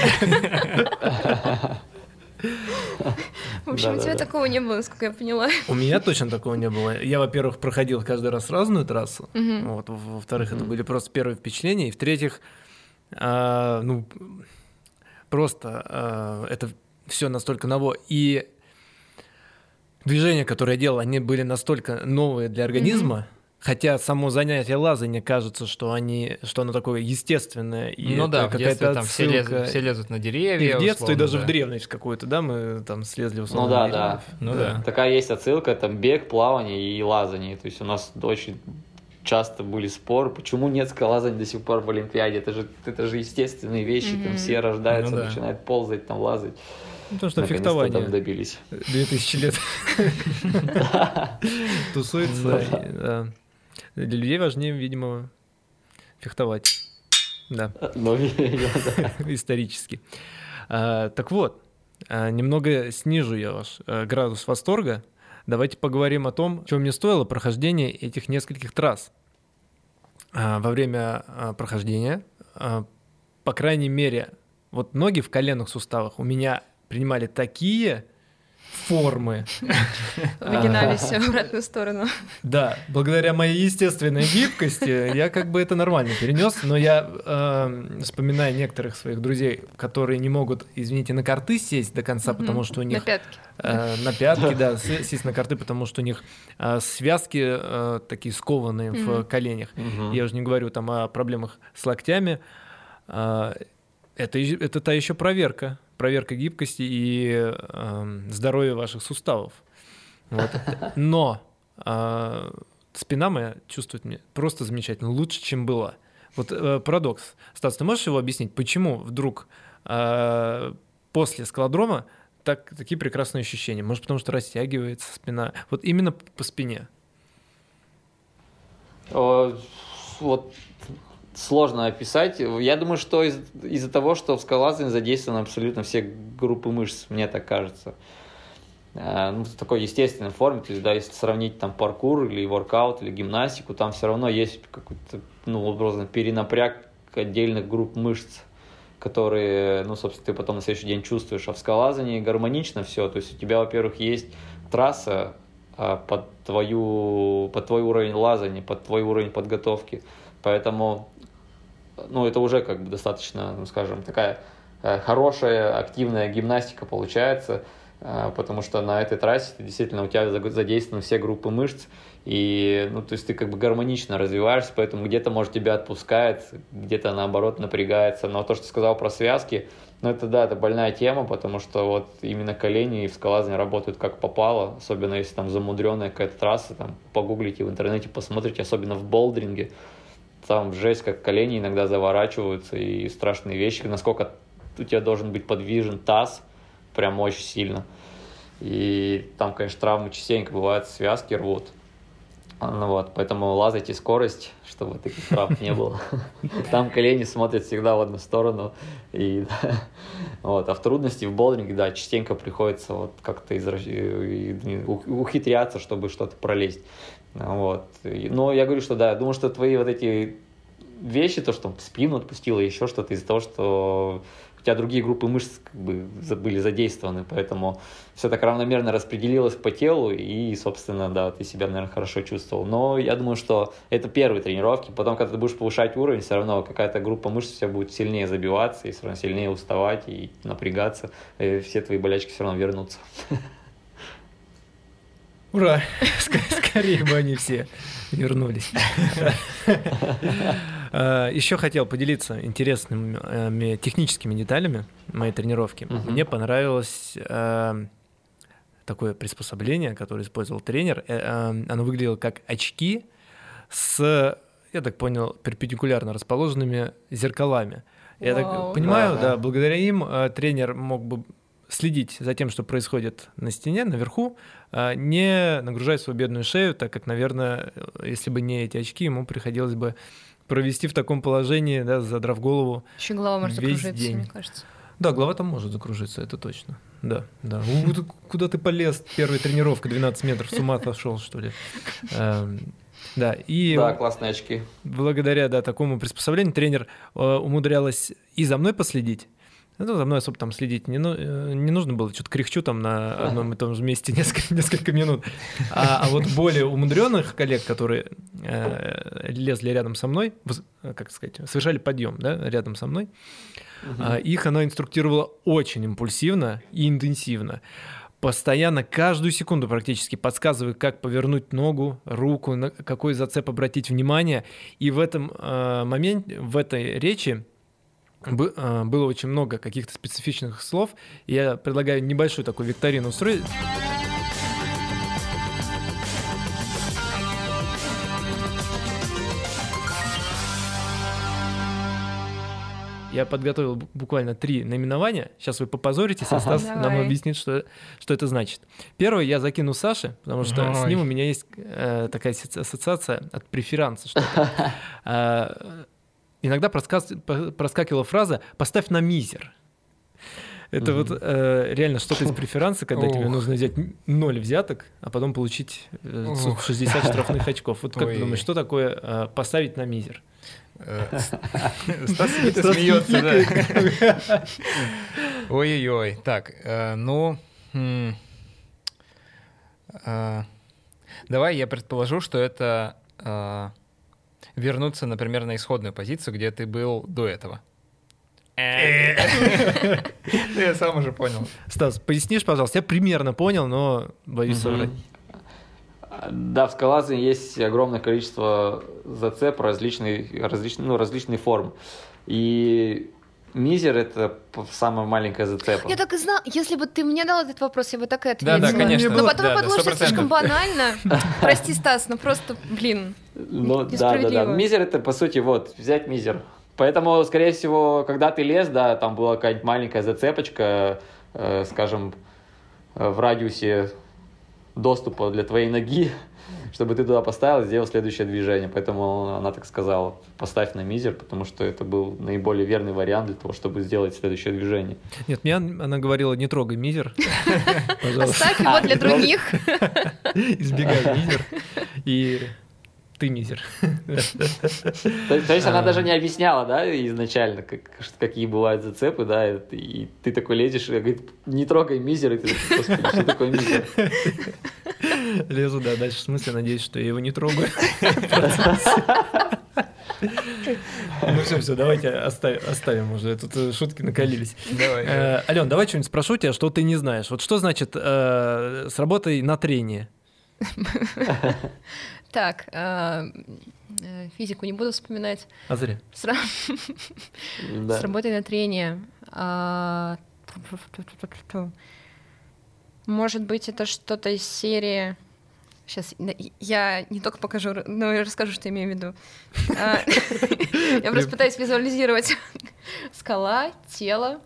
В общем, у тебя такого не было, насколько я поняла. У меня точно такого не было. Я, во-первых, проходил каждый раз разную трассу. Вот, во- во-вторых, это были просто первые впечатления. И в-третьих, а, ну, просто а, это все настолько ново. И движения, которые я делал, они были настолько новые для организма. Хотя само занятие лазания кажется, что они, что оно такое естественное. И ну это да, в детстве какая-то там все лезут, все лезут на И деревья. в детстве, и условно, даже да. в древность какую-то, да, мы там слезли Ну условно. да, на да. деревьев. Ну да. Такая есть отсылка, там бег, плавание и лазание. То есть у нас очень часто были споры, почему нет скалолазания до сих пор в Олимпиаде. Это же, это же естественные вещи, там Мгм. все рождаются, Ну да. начинают ползать, там лазать. Ну, Потому что Наконец-то фехтование там добились. 2000 лет тусуется. Для людей важнее, видимо, фехтовать. Да, Ну, видимо, да. исторически. А, Так вот, а, немного снижу я ваш э, градус восторга. Давайте поговорим о том, чего мне стоило прохождение этих нескольких трасс. А, Во время а, прохождения, а, по крайней мере, вот ноги в коленных суставах у меня принимали такие формы, Выгинались в обратную сторону. Да, благодаря моей естественной гибкости я как бы это нормально перенес, но я э, вспоминаю некоторых своих друзей, которые не могут, извините, на карты сесть до конца, потому что у На них пятки. э, на пятки, да, с- сесть на карты, потому что у них э, связки э, такие скованные в коленях. Я уже не говорю там о проблемах с локтями. А, Это, это та еще проверка. Проверка гибкости и эм, здоровья ваших суставов. Вот. Но а, спина моя чувствует меня просто замечательно, лучше, чем была. Вот э, парадокс. Стас, ты можешь его объяснить, почему вдруг а, после скалодрома так, такие прекрасные ощущения? Может, потому что растягивается спина? Вот именно по спине. О, Вот сложно описать. Я думаю, что из- из-за того, что в скалолазании задействованы абсолютно все группы мышц, мне так кажется. Э, Ну, в такой естественной форме, то есть, да, если сравнить там паркур или воркаут, или гимнастику, там все равно есть какой-то, ну, образно, перенапряг отдельных групп мышц, которые, ну, собственно, ты потом на следующий день чувствуешь. А в скалолазании гармонично все, то есть у тебя, во-первых, есть трасса а, под твою, под твой уровень лазания, под твой уровень подготовки, поэтому, ну, это уже как бы достаточно, ну, скажем, такая э, хорошая активная гимнастика получается, э, потому что на этой трассе ты действительно у тебя задействованы все группы мышц, и, ну, то есть ты как бы гармонично развиваешься, поэтому где-то, может, тебя отпускает, где-то, наоборот, напрягается. Но то, что ты сказал про связки, ну, это, да, это больная тема, потому что вот именно колени в скалазании работают как попало, особенно если там замудренная какая-то трасса, там, погуглите в интернете, посмотрите, особенно в болдеринге, там жесть, как колени иногда заворачиваются, и страшные вещи, насколько у тебя должен быть подвижен таз, прям очень сильно. И там, конечно, травмы частенько бывают, связки рвут. Ну вот, поэтому лазайте скорость, чтобы таких травм не было. Там колени смотрят всегда в одну сторону. И, вот. А в трудности в болдеринге, да, частенько приходится вот как-то изра- ухитряться, чтобы что-то пролезть. Вот. Но я говорю, что да, я думаю, что твои вот эти вещи, то, что спину отпустило, еще что-то из-за того, что у тебя другие группы мышц как бы были задействованы, поэтому все так равномерно распределилось по телу, и, собственно, да, ты себя, наверное, хорошо чувствовал. Но я думаю, что это первые тренировки, потом, когда ты будешь повышать уровень, все равно какая-то группа мышц тебя будет сильнее забиваться, и все равно сильнее уставать и напрягаться, и все твои болячки все равно вернутся. Ура! Ск- Скорее бы они все вернулись. А, Еще хотел поделиться интересными э, техническими деталями моей тренировки. Мне понравилось э, такое приспособление, которое использовал тренер. Э, Оно выглядело как очки с, я так понял, перпендикулярно расположенными зеркалами. Я так понимаю, Да, да, да. благодаря им тренер мог бы следить за тем, что происходит на стене, наверху, а, не нагружая свою бедную шею, так как, наверное, если бы не эти очки, ему приходилось бы провести в таком положении, да, задрав голову. Еще голова может Весь закружиться, день. мне кажется. Да, голова там может закружиться, это точно. Да, да. У, ты- Куда ты полез? Первая тренировка, 12 метров, с ума сошел, что ли? Эм, Да, и Да, классные очки. благодаря да, такому приспособлению тренер э, умудрялась и за мной последить. Ну, за мной особо там следить не, ну- э, не нужно было, что-то кряхчу там на одном и том же месте несколько, несколько минут. А, а вот более умудренных коллег, которые э, лезли рядом со мной, э, как сказать, совершали подъем да, рядом со мной, а, их она инструктировала очень импульсивно и интенсивно. Постоянно, каждую секунду практически подсказывая, как повернуть ногу, руку, на какой зацеп обратить внимание. И в этом э, моменте, в этой речи было очень много каких-то специфичных слов. И Я предлагаю небольшую такую викторину устроить. Я подготовил бу- буквально три наименования. Сейчас вы попозоритесь, а Стас нам Давай. объяснит, что, что это значит. Первое я закину Саше, потому что с Ой. ним у меня есть э, такая ассоциация от преферанса. что-то. Иногда проскакивала фраза «поставь на мизер». Это Мгм. вот э, реально что-то из преферанса, когда тебе Ух. нужно взять ноль взяток, а потом получить э, ц- Ух. 60 штрафных очков. Вот как Ой. ты думаешь, что такое э, поставить на мизер? Э, Стас смеется, да. Ой-ой-ой. Так, э, ну... м, э, Давай я предположу, что это вернуться, например, на исходную позицию, где ты был до этого. Э. Ну, Я сам уже понял. Стас, пояснишь, пожалуйста? Я примерно понял, но боюсь соврать. Да, в скалазании есть огромное количество зацеп различных, различных, ну, различных форм. И мизер это самая маленькая зацепа. Я так и знала. Если бы ты мне дал этот вопрос, я бы так и ответила. Да, да, конечно. Но потом Да, я да, подумала, что это 100%. слишком банально. Прости, Стас, ну просто, блин. Ну, да, да, да. Несправедливо. Мизер это, по сути, вот, взять мизер. Поэтому, скорее всего, когда ты лез, да, там была какая-нибудь маленькая зацепочка, э, скажем, э, в радиусе доступа для твоей ноги, чтобы ты туда поставил и сделал следующее движение. Поэтому она так сказала, поставь на мизер, потому что это был наиболее верный вариант для того, чтобы сделать следующее движение. Нет, мне она говорила, не трогай мизер. Оставь его для других. Избегай мизер. И ты мизер. То, то есть она даже не объясняла, да, изначально, как, какие бывают зацепы, да, и, и ты такой лезешь и говорит, не трогай мизер, и ты такой, что такое мизер? Лезу, да, дальше в смысле, надеюсь, что я его не трогаю. Ну все, все, давайте оставим, оставим уже. Тут э, шутки накалились. Давай. Э, Ален, давай что-нибудь спрошу тебя, что ты не знаешь. Вот что значит э, с работой на трении? Так, физику не буду вспоминать. А зря. С работой на трение. А, Может быть, это что-то из серии... Сейчас я не только покажу, но и расскажу, что имею в виду. А, Я просто пытаюсь визуализировать. Скала, тело,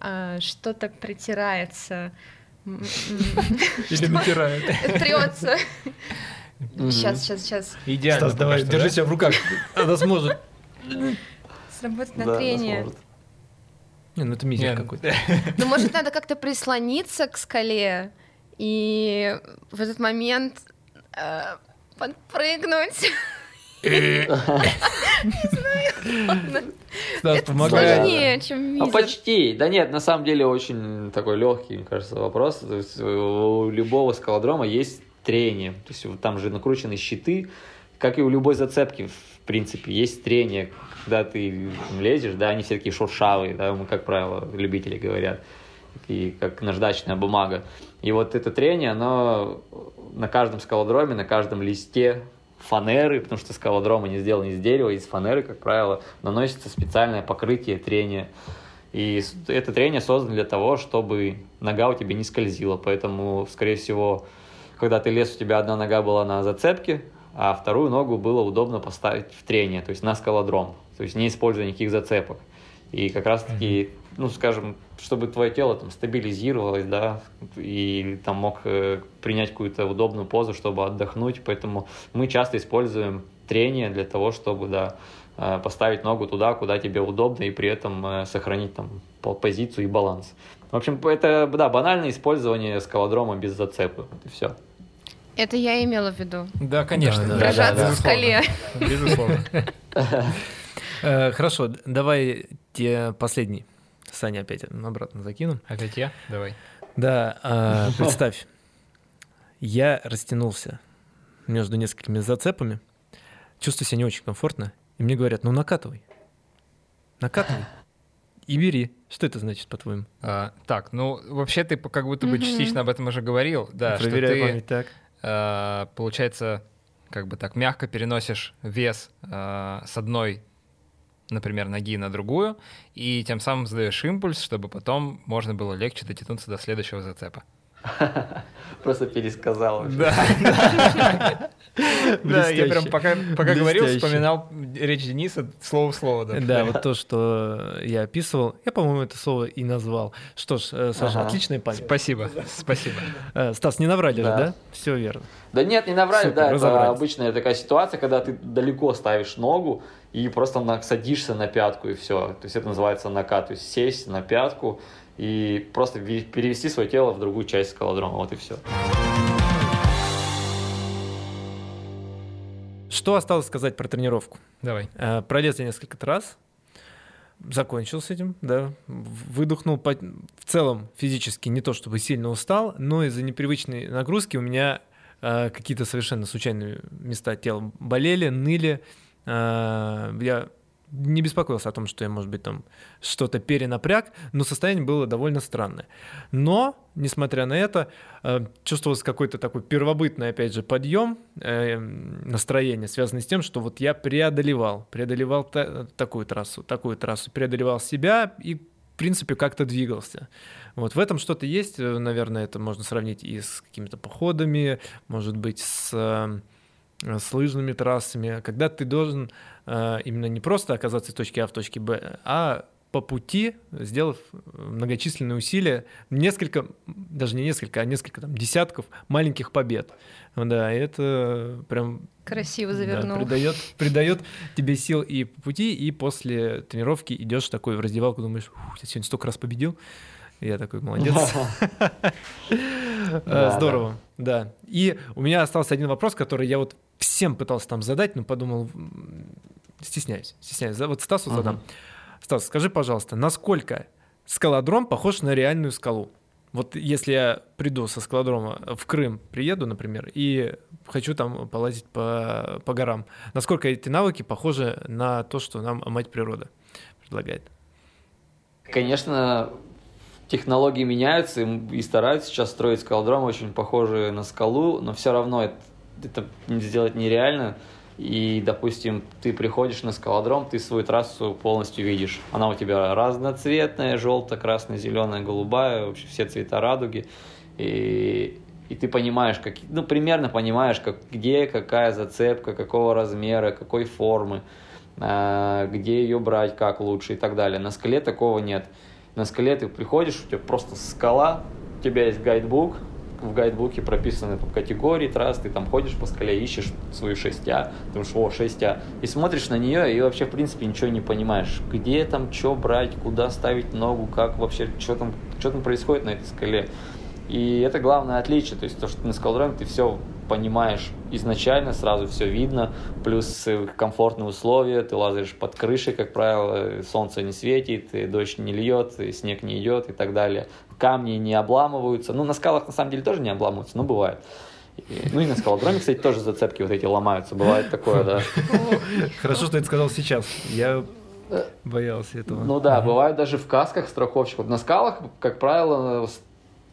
а, что-то притирается, Или натирает. трется. Сейчас, сейчас, сейчас. Идеально. Стас, давай, держи себя в руках. Она сможет. Сработать на трение. Не, ну это мизер Не, какой-то. Ну, может, надо как-то прислониться к скале и в этот момент э, подпрыгнуть. Стас, Это помогай. сложнее, чем А мизер. почти. Да нет, на самом деле очень такой легкий, мне кажется, вопрос. То есть у любого скалодрома есть трение. То есть вот там же накручены щиты, как и у любой зацепки, в принципе, есть трение. Когда ты лезешь, да, они все такие шуршавые, да, мы, как правило, любители говорят, такие, как наждачная бумага. И вот это трение, оно на каждом скалодроме, на каждом листе фанеры, потому что скалодромы не сделаны из дерева, из фанеры, как правило, наносится специальное покрытие трения. И это трение создано для того, чтобы нога у тебя не скользила. Поэтому, скорее всего, когда ты лез, у тебя одна нога была на зацепке, а вторую ногу было удобно поставить в трение, то есть на скалодром, то есть не используя никаких зацепок. И как раз-таки, ну, скажем, чтобы твое тело там стабилизировалось, да, и там мог э, принять какую-то удобную позу, чтобы отдохнуть. Поэтому мы часто используем трение для того, чтобы, да, э, поставить ногу туда, куда тебе удобно, и при этом э, сохранить там по- позицию и баланс. В общем, это, да, банальное использование скалодрома без зацепы. Вот и все. Это я имела в виду. Да, конечно. Да, да, Прижаться да, к скале. Безусловно. Э, Хорошо, давай тебе последний. Саня опять обратно закину. Опять я? Давай. Да, а, представь, я растянулся между несколькими зацепами, чувствую себя не очень комфортно, и мне говорят, ну накатывай, накатывай и бери. Что это значит, по-твоему? А, так, ну, вообще ты как будто бы частично об этом уже говорил. Да, что Проверяю ты, память так. а, получается, как бы так мягко переносишь вес а, с одной, например, ноги на другую, и тем самым задаешь импульс, чтобы потом можно было легче дотянуться до следующего зацепа. Просто пересказал. Да, да, я прям пока, пока говорил, вспоминал речь Дениса слово в слово. Да, Да, вот то, что я описывал, я, по-моему, это слово и назвал. Что ж, э, Саша, Ага. отличная память. Спасибо, спасибо. Э, Стас, не наврали же, Да. да? Все верно. Да нет, не наврали, Супер, да, это обычная такая ситуация, когда ты далеко ставишь ногу и просто садишься на пятку и все. То есть это называется накат, то есть сесть на пятку и просто перевести свое тело в другую часть скалодрома, вот и все. Что осталось сказать про тренировку? Давай. Э, Пролез я несколько раз, закончил с этим, да, выдохнул. по- В целом физически не то чтобы сильно устал, но из-за непривычной нагрузки у меня э, какие-то совершенно случайные места тела болели, ныли. Э, Я не беспокоился о том, что я, может быть, там что-то перенапряг, но состояние было довольно странное. Но, несмотря на это, э, чувствовался какой-то такой первобытный, опять же, подъем э, настроения, связанный с тем, что вот я преодолевал, преодолевал та- такую трассу, такую трассу, преодолевал себя и, в принципе, как-то двигался. Вот в этом что-то есть, э, наверное, это можно сравнить и с какими-то походами, может быть, с с лыжными трассами, когда ты должен э, именно не просто оказаться из точки А в точке Б, а по пути, сделав многочисленные усилия, несколько, даже не несколько, а несколько там десятков маленьких побед. Да, и это прям Красиво да, завернул. придает, придает тебе сил и по пути, и после тренировки идешь такой в раздевалку, думаешь, «Ух, я сегодня столько раз победил. Я такой, молодец. Э, Да, Здорово, да. И у меня остался один вопрос, который я вот всем пытался там задать, но подумал, стесняюсь, стесняюсь. Вот Стасу Мгм. задам. Стас, скажи, пожалуйста, насколько скалодром похож на реальную скалу? Вот если я приду со скалодрома в Крым, приеду, например, и хочу там полазить по, по горам, насколько эти навыки похожи на то, что нам мать природа предлагает? Конечно, технологии меняются и, и стараются сейчас строить скалодром очень похожие на скалу, но все равно это, это сделать нереально. И, допустим, ты приходишь на скалодром, ты свою трассу полностью видишь. Она у тебя разноцветная, желтая, красная, зеленая, голубая, вообще все цвета радуги. И, и ты понимаешь, как, ну, примерно понимаешь, как, где какая зацепка, какого размера, какой формы, а, где ее брать, как лучше и так далее. На скале такого нет. На скале ты приходишь, у тебя просто скала, у тебя есть гайдбук, в гайдбуке прописаны там, категории трасс, ты там ходишь по скале, ищешь свою 6А, думаешь, о, 6А, и смотришь на нее, и вообще, в принципе, ничего не понимаешь, где там, что брать, куда ставить ногу, как вообще, что там, что там происходит на этой скале. И это главное отличие, то есть то, что на скалодроме ты все понимаешь изначально, сразу все видно, плюс э, комфортные условия, ты лазаешь под крышей, как правило, солнце не светит, и дождь не льет, и снег не идет и так далее. Камни не обламываются, ну на скалах на самом деле тоже не обламываются, но бывает. И- ну и на скалодроме, кстати, тоже зацепки вот эти ломаются, бывает такое, да. Хорошо, что ты сказал сейчас. Я боялся этого. Ну да, бывают даже в касках страховщиков. На скалах, как правило,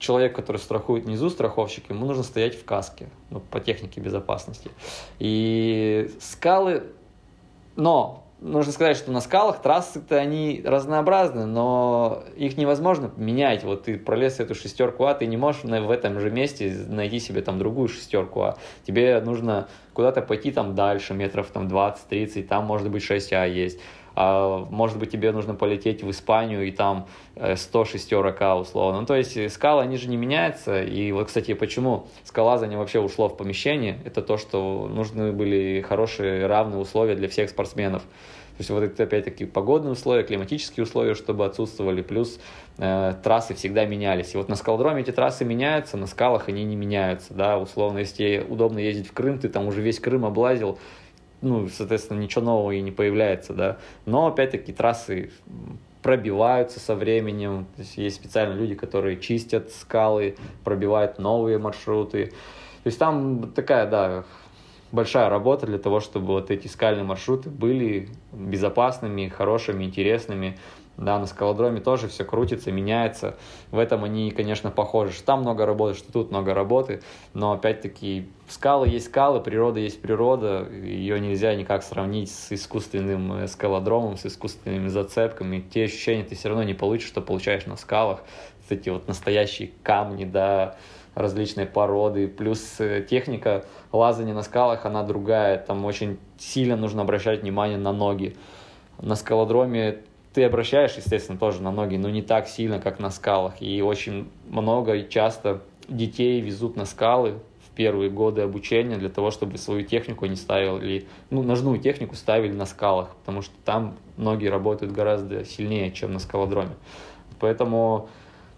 человек, который страхует внизу, страховщик, ему нужно стоять в каске, ну, по технике безопасности. И скалы, но нужно сказать, что на скалах трассы-то они разнообразны, но их невозможно менять. Вот ты пролез эту шестерку А, ты не можешь в этом же месте найти себе там другую шестерку А. Тебе нужно куда-то пойти там дальше, метров там 20-30, там может быть 6А есть. А, может быть, тебе нужно полететь в Испанию, и там э, 100 шестерок А условно. Ну, то есть э, скалы, они же не меняются. И вот, кстати, почему скалазание вообще ушло в помещение, это то, что нужны были хорошие равные условия для всех спортсменов. То есть вот это опять-таки погодные условия, климатические условия, чтобы отсутствовали, плюс э, трассы всегда менялись. И вот на скалодроме эти трассы меняются, на скалах они не меняются, да, условно, если тебе удобно ездить в Крым, ты там уже весь Крым облазил, ну, соответственно, ничего нового и не появляется, да. Но, опять-таки, трассы пробиваются со временем. То есть есть специально люди, которые чистят скалы, пробивают новые маршруты. То есть там такая, да, большая работа для того, чтобы вот эти скальные маршруты были безопасными, хорошими, интересными. Да, на скалодроме тоже все крутится, меняется. В этом они, конечно, похожи. Что там много работы, что тут много работы. Но опять-таки скалы есть скалы, природа есть природа. Ее нельзя никак сравнить с искусственным э, скалодромом, с искусственными зацепками. Те ощущения ты все равно не получишь, что получаешь на скалах. Эти вот настоящие камни, да, различные породы, плюс э, техника лазания на скалах, она другая, там очень сильно нужно обращать внимание на ноги. На скалодроме ты обращаешь, естественно, тоже на ноги, но не так сильно, как на скалах. И очень много и часто детей везут на скалы в первые годы обучения для того, чтобы свою технику не ставили, ну, ножную технику ставили на скалах, потому что там ноги работают гораздо сильнее, чем на скалодроме. Поэтому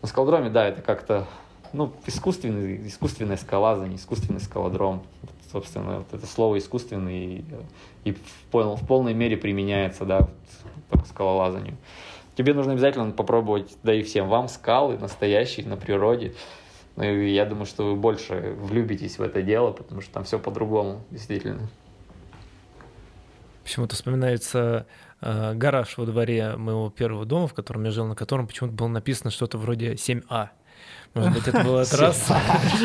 на скалодроме, да, это как-то ну, искусственный, искусственное скалазание, искусственный скалодром. Вот, собственно, вот это слово искусственный и, и в, пол, в полной мере применяется, да, вот, к скалолазанию. Тебе нужно обязательно попробовать, да и всем вам, скалы настоящие на природе. Ну, и я думаю, что вы больше влюбитесь в это дело, потому что там все по-другому, действительно. Почему-то вспоминается э, гараж во дворе моего первого дома, в котором я жил, на котором почему-то было написано что-то вроде 7А. Может быть, это была трасса,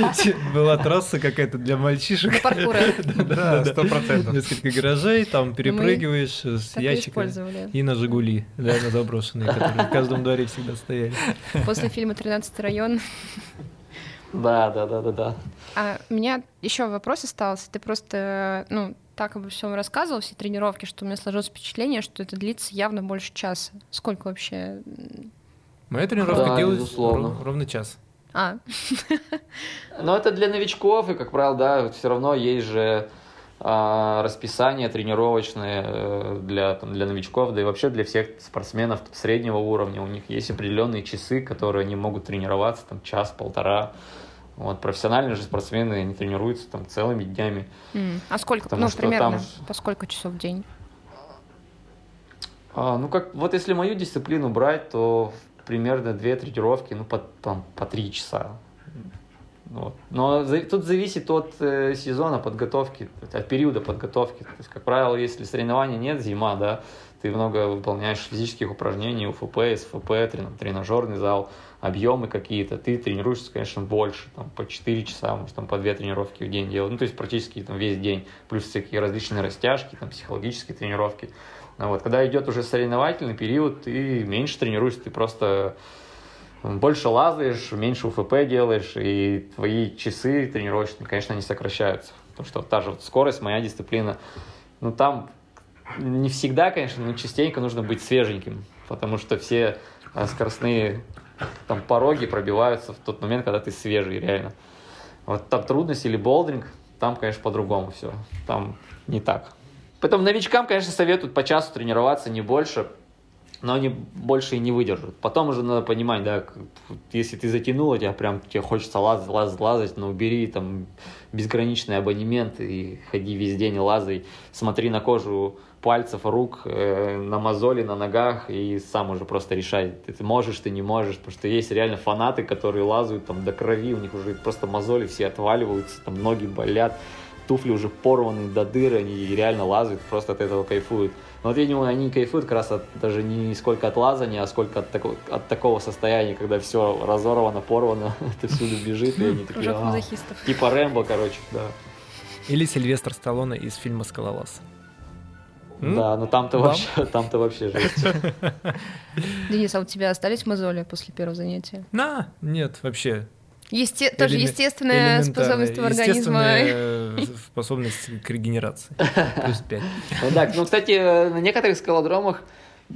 была трасса какая-то для мальчишек. Паркура. Да, сто процентов. Несколько гаражей, там перепрыгиваешь с Так и ящика использовали. и на Жигули, да, на заброшенные, которые в каждом дворе всегда стояли. После фильма «13 район». Да, да, да, да, да. А у меня еще вопрос остался. Ты просто, ну, так обо всем рассказывал, все тренировки, что у меня сложилось впечатление, что это длится явно больше часа. Сколько вообще? Моя тренировка Да, делает безусловно. ров- ровно час. А, Но это для новичков, и, как правило, да, все равно есть же а, расписание тренировочное э, для, там, для новичков, да и вообще для всех спортсменов среднего уровня. У них есть определенные часы, которые они могут тренироваться, там, час-полтора. Вот, профессиональные же спортсмены, они тренируются там целыми днями. м, а сколько? Потому ну, что примерно, там по сколько часов в день? А, ну, как, вот если мою дисциплину брать, то примерно две тренировки, ну, по, там, по три часа. Вот. Но тут зависит от э, сезона подготовки, от периода подготовки. То есть, как правило, если соревнований нет, зима, да, ты много выполняешь физических упражнений, УФП, СФП, трен- тренажерный зал, объемы какие-то, ты тренируешься, конечно, больше, там, по 4 часа, может, там, по 2 тренировки в день делать, ну, то есть практически там, весь день, плюс всякие различные растяжки, там, психологические тренировки. Ну, вот, когда идет уже соревновательный период, ты меньше тренируешься, ты просто больше лазаешь, меньше УФП делаешь, и твои часы тренировочные, конечно, не сокращаются. Потому что та же вот скорость, моя дисциплина, ну там не всегда, конечно, но частенько нужно быть свеженьким, потому что все а, скоростные там пороги пробиваются в тот момент, когда ты свежий, реально. Вот там трудность или болдеринг, там, конечно, по-другому все. Там не так. Поэтому новичкам, конечно, советуют по часу тренироваться, не больше, но они больше и не выдержат. Потом уже надо понимать, да, если ты затянул, тебя прям тебе хочется лазать, лазать, лазать, но убери там безграничный абонемент и ходи весь день лазай, смотри на кожу пальцев, рук, э, на мозоли, на ногах и сам уже просто решай, ты, ты можешь, ты не можешь, потому что есть реально фанаты, которые лазают там до крови, у них уже просто мозоли все отваливаются, там ноги болят, туфли уже порваны до дыр, они реально лазают, просто от этого кайфуют. Но вот, видимо, они кайфуют как раз от, даже не сколько от лазания, а сколько от, тако- от такого состояния, когда все разорвано, порвано, это всюду бежит, и они такие, «А». мазохистов. типа Рэмбо, короче, да. Или Сильвестр Сталлоне из фильма «Скалолаз». Да, но там-то вообще, там-то вообще жесть. Денис, а у тебя остались мозоли после первого занятия? На, нет, вообще. Есте- Тоже естественная способность у организма. Э, способность к регенерации. Плюс 5. Ну да, ну, кстати, на некоторых скалодромах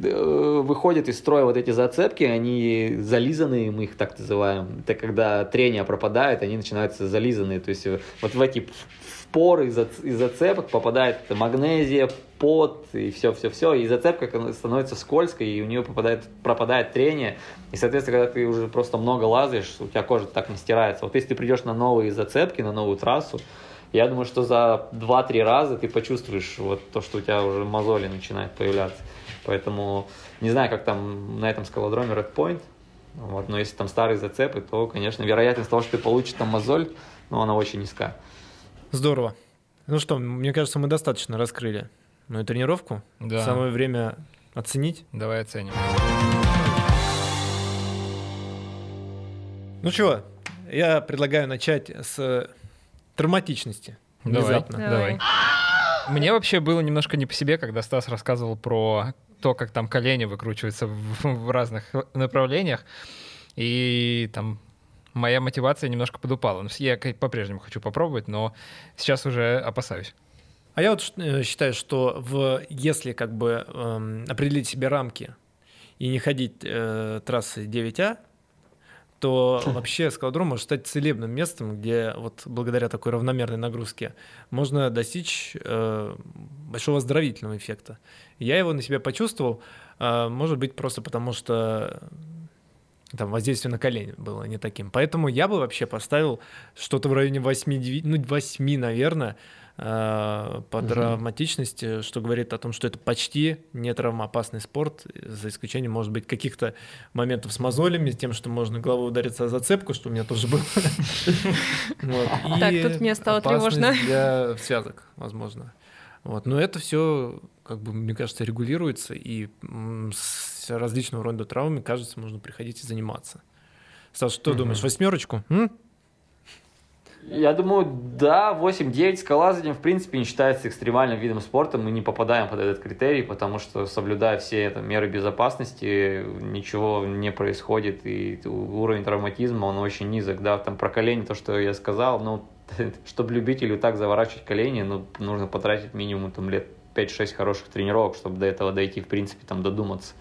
э, выходят из строя вот эти зацепки, они зализанные, мы их так называем. Это когда трение пропадает, они начинаются зализанные. То есть э, вот в эти зац- из зацепок попадает магнезия, пот и все-все-все. И зацепка становится скользкой, и у нее попадает, пропадает трение. И, соответственно, когда ты уже просто много лазаешь, у тебя кожа так не стирается. Вот если ты придешь на новые зацепки, на новую трассу, я думаю, что за 2-3 раза ты почувствуешь вот то, что у тебя уже мозоли начинают появляться. Поэтому не знаю, как там на этом скалодроме Red Point, вот, но если там старые зацепы, то, конечно, вероятность того, что ты получишь там мозоль, ну, она очень низка. Здорово. Ну что, мне кажется, мы достаточно раскрыли мою тренировку. Да. Самое время оценить. Давай оценим. Ну что, я предлагаю начать с травматичности. Давай, Внезапно. давай. Мне вообще было немножко не по себе, когда Стас рассказывал про то, как там колени выкручиваются в, в разных направлениях. И там моя мотивация немножко подупала. Ну, Я по-прежнему хочу попробовать, но сейчас уже опасаюсь. А я вот э, считаю, что в, если как бы эм, определить себе рамки и не ходить э, трассы 9А, то вообще скалодром может стать целебным местом, где вот благодаря такой равномерной нагрузке можно достичь э, большого оздоровительного эффекта. Я его на себя почувствовал, э, может быть, просто потому что там воздействие на колени было не таким. Поэтому я бы вообще поставил что-то в районе 8, ну, 8 наверное, э, по Мгм. травматичности, что говорит о том, что это почти не травмоопасный спорт, за исключением, может быть, каких-то моментов с мозолями, с тем, что можно головой удариться о зацепку, что у меня тоже было. Так, тут мне стало тревожно. Для связок, возможно. Вот. Но это все, как бы, мне кажется, регулируется, и с различного рода травмами, кажется, можно приходить и заниматься. Саша, что Мгм. думаешь, восьмерочку? М? Я думаю, да, 8-9 скалазанием в принципе не считается экстремальным видом спорта. Мы не попадаем под этот критерий, потому что, соблюдая все это, меры безопасности, ничего не происходит, и уровень травматизма, он очень низок. Да, там про колени, то, что я сказал, ну, чтобы любителю так заворачивать колени, ну, нужно потратить минимум там лет 5-6 хороших тренировок, чтобы до этого дойти, в принципе, там додуматься.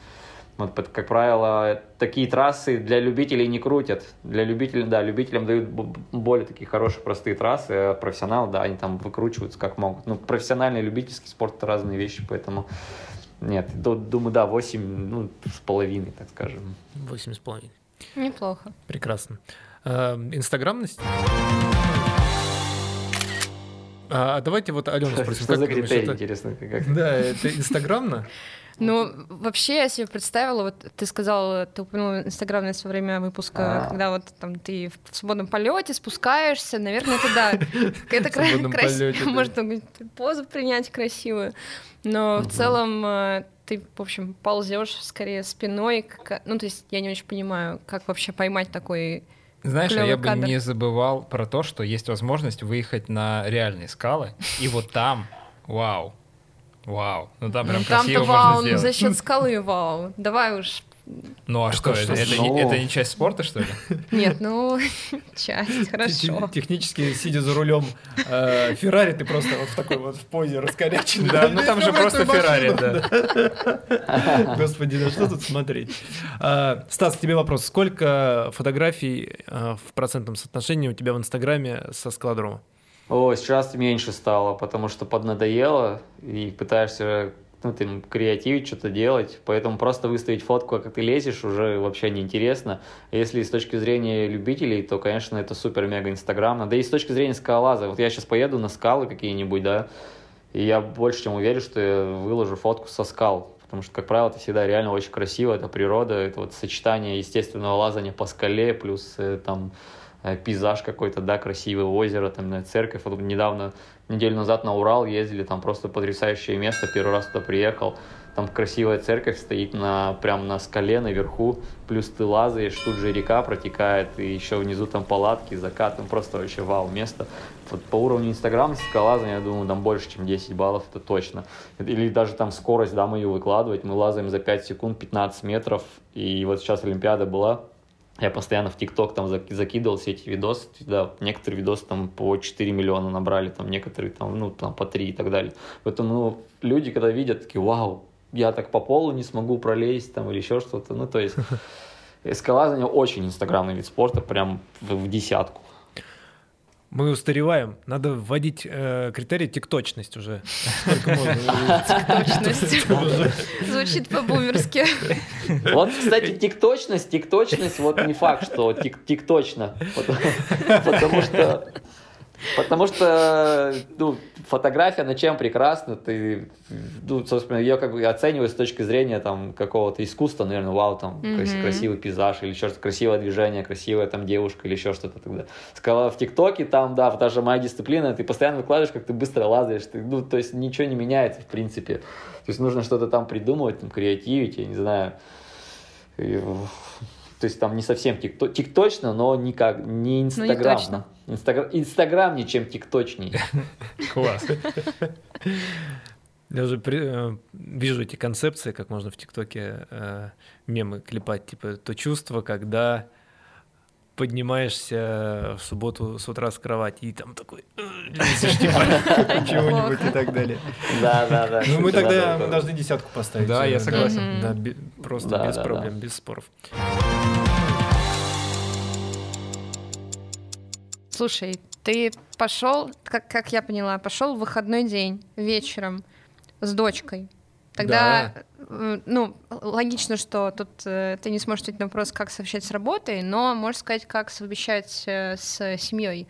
Вот, как правило, такие трассы для любителей не крутят. Для любителей, да, любителям дают более такие хорошие, простые трассы, а профессионалы, да, они там выкручиваются как могут. Ну, профессиональный и любительский спорт – это разные вещи, поэтому нет, думаю, да, 8, ну, с половиной, так скажем. 8 с половиной. Неплохо. Прекрасно. А, инстаграмность? А давайте вот Алену спросим. Что за критерий, интересно? Как? Да, это инстаграмно? Ну, вообще, я себе представила, вот ты сказал, ты упомянул инстаграмность во время выпуска, а. когда вот там ты в свободном полете спускаешься, наверное, это да, это красиво, можно позу принять красивую, но в целом э, ты, в общем, ползешь скорее спиной, ну, то есть я не очень понимаю, как вообще поймать такой знаешь, а я бы не забывал про то, что есть возможность выехать на реальные скалы, и вот там, вау, Вау, ну там прям ну, красиво там вау, можно сделать. за счет скалы вау. Давай уж ну а что, это, это, не, это не часть спорта, что ли? Нет, ну, часть, хорошо. Технически, сидя за рулем э, Феррари, ты просто вот в такой вот в позе раскоряченный. Да, ну там же просто Феррари, да. Господи, да что тут смотреть? А, Стас, тебе вопрос. Сколько фотографий э, в процентном соотношении у тебя в Инстаграме со складрома? О, сейчас меньше стало, потому что поднадоело, и пытаешься ну, ты креативить, что-то делать, поэтому просто выставить фотку, как ты лезешь, уже вообще неинтересно. Если с точки зрения любителей, то, конечно, это супер-мега инстаграмно. Да и с точки зрения скалолаза, вот я сейчас поеду на скалы какие-нибудь, да, и я больше чем уверен, что я выложу фотку со скал, потому что, как правило, это всегда реально очень красиво, это природа, это вот сочетание естественного лазания по скале, плюс э, там пейзаж какой-то, да, красивое озеро, там, церковь. Вот недавно, неделю назад на Урал ездили, там просто потрясающее место, первый раз туда приехал. Там красивая церковь стоит на, прям на скале наверху, плюс ты лазаешь, тут же река протекает, и еще внизу там палатки, закат, там просто вообще вау место. Вот по уровню инстаграма скалазания, я думаю, там больше, чем 10 баллов, это точно. Или даже там скорость, да, мы ее выкладывать, мы лазаем за 5 секунд 15 метров, и вот сейчас Олимпиада была, я постоянно в ТикТок там закидывал все эти видосы, да, некоторые видосы там по 4 миллиона набрали, там некоторые там, ну, там по 3 и так далее. Поэтому ну, люди, когда видят, такие, вау, я так по полу не смогу пролезть там или еще что-то, ну, то есть эскалазание очень инстаграмный вид спорта, прям в, в десятку. Мы устареваем. Надо вводить э, критерий тикточность уже. Тикточность. Звучит по-бумерски. Вот, кстати, тикточность, тикточность, вот не факт, что тикточно. Потому что Потому что ну, фотография на чем прекрасна, ты, ну, собственно, ее как бы оцениваю с точки зрения там какого-то искусства, наверное, вау, там mm-hmm. красивый пейзаж или что-то, красивое движение, красивая там девушка или еще что-то тогда. Сказала в ТикТоке, там, да, даже моя дисциплина, ты постоянно выкладываешь, как ты быстро лазаешь, ты, ну, то есть ничего не меняется, в принципе. То есть нужно что-то там придумывать, там, креативить, я не знаю. И, то есть там не совсем тикто, тикточно, но никак, не инстаграмно. Ну, Инстаграм, инстаграм ничем тикточнее. Класс. Я уже при, э, вижу эти концепции, как можно в ТикТоке э, мемы клепать, типа то чувство, когда поднимаешься в субботу с утра с кровати и там такой «Э, типа, чего-нибудь и так далее. Да, да, да. Ну мы тогда должны десятку поставить. Да, я согласен. Да, просто без проблем, без споров. Слушай, ты пошел, как, как я поняла, пошел в выходной день вечером с дочкой. Тогда, да. Э, ну, логично, что тут э, ты не сможешь ответить на вопрос, как совмещать с работой, но можешь сказать, как совмещать э, с семьей.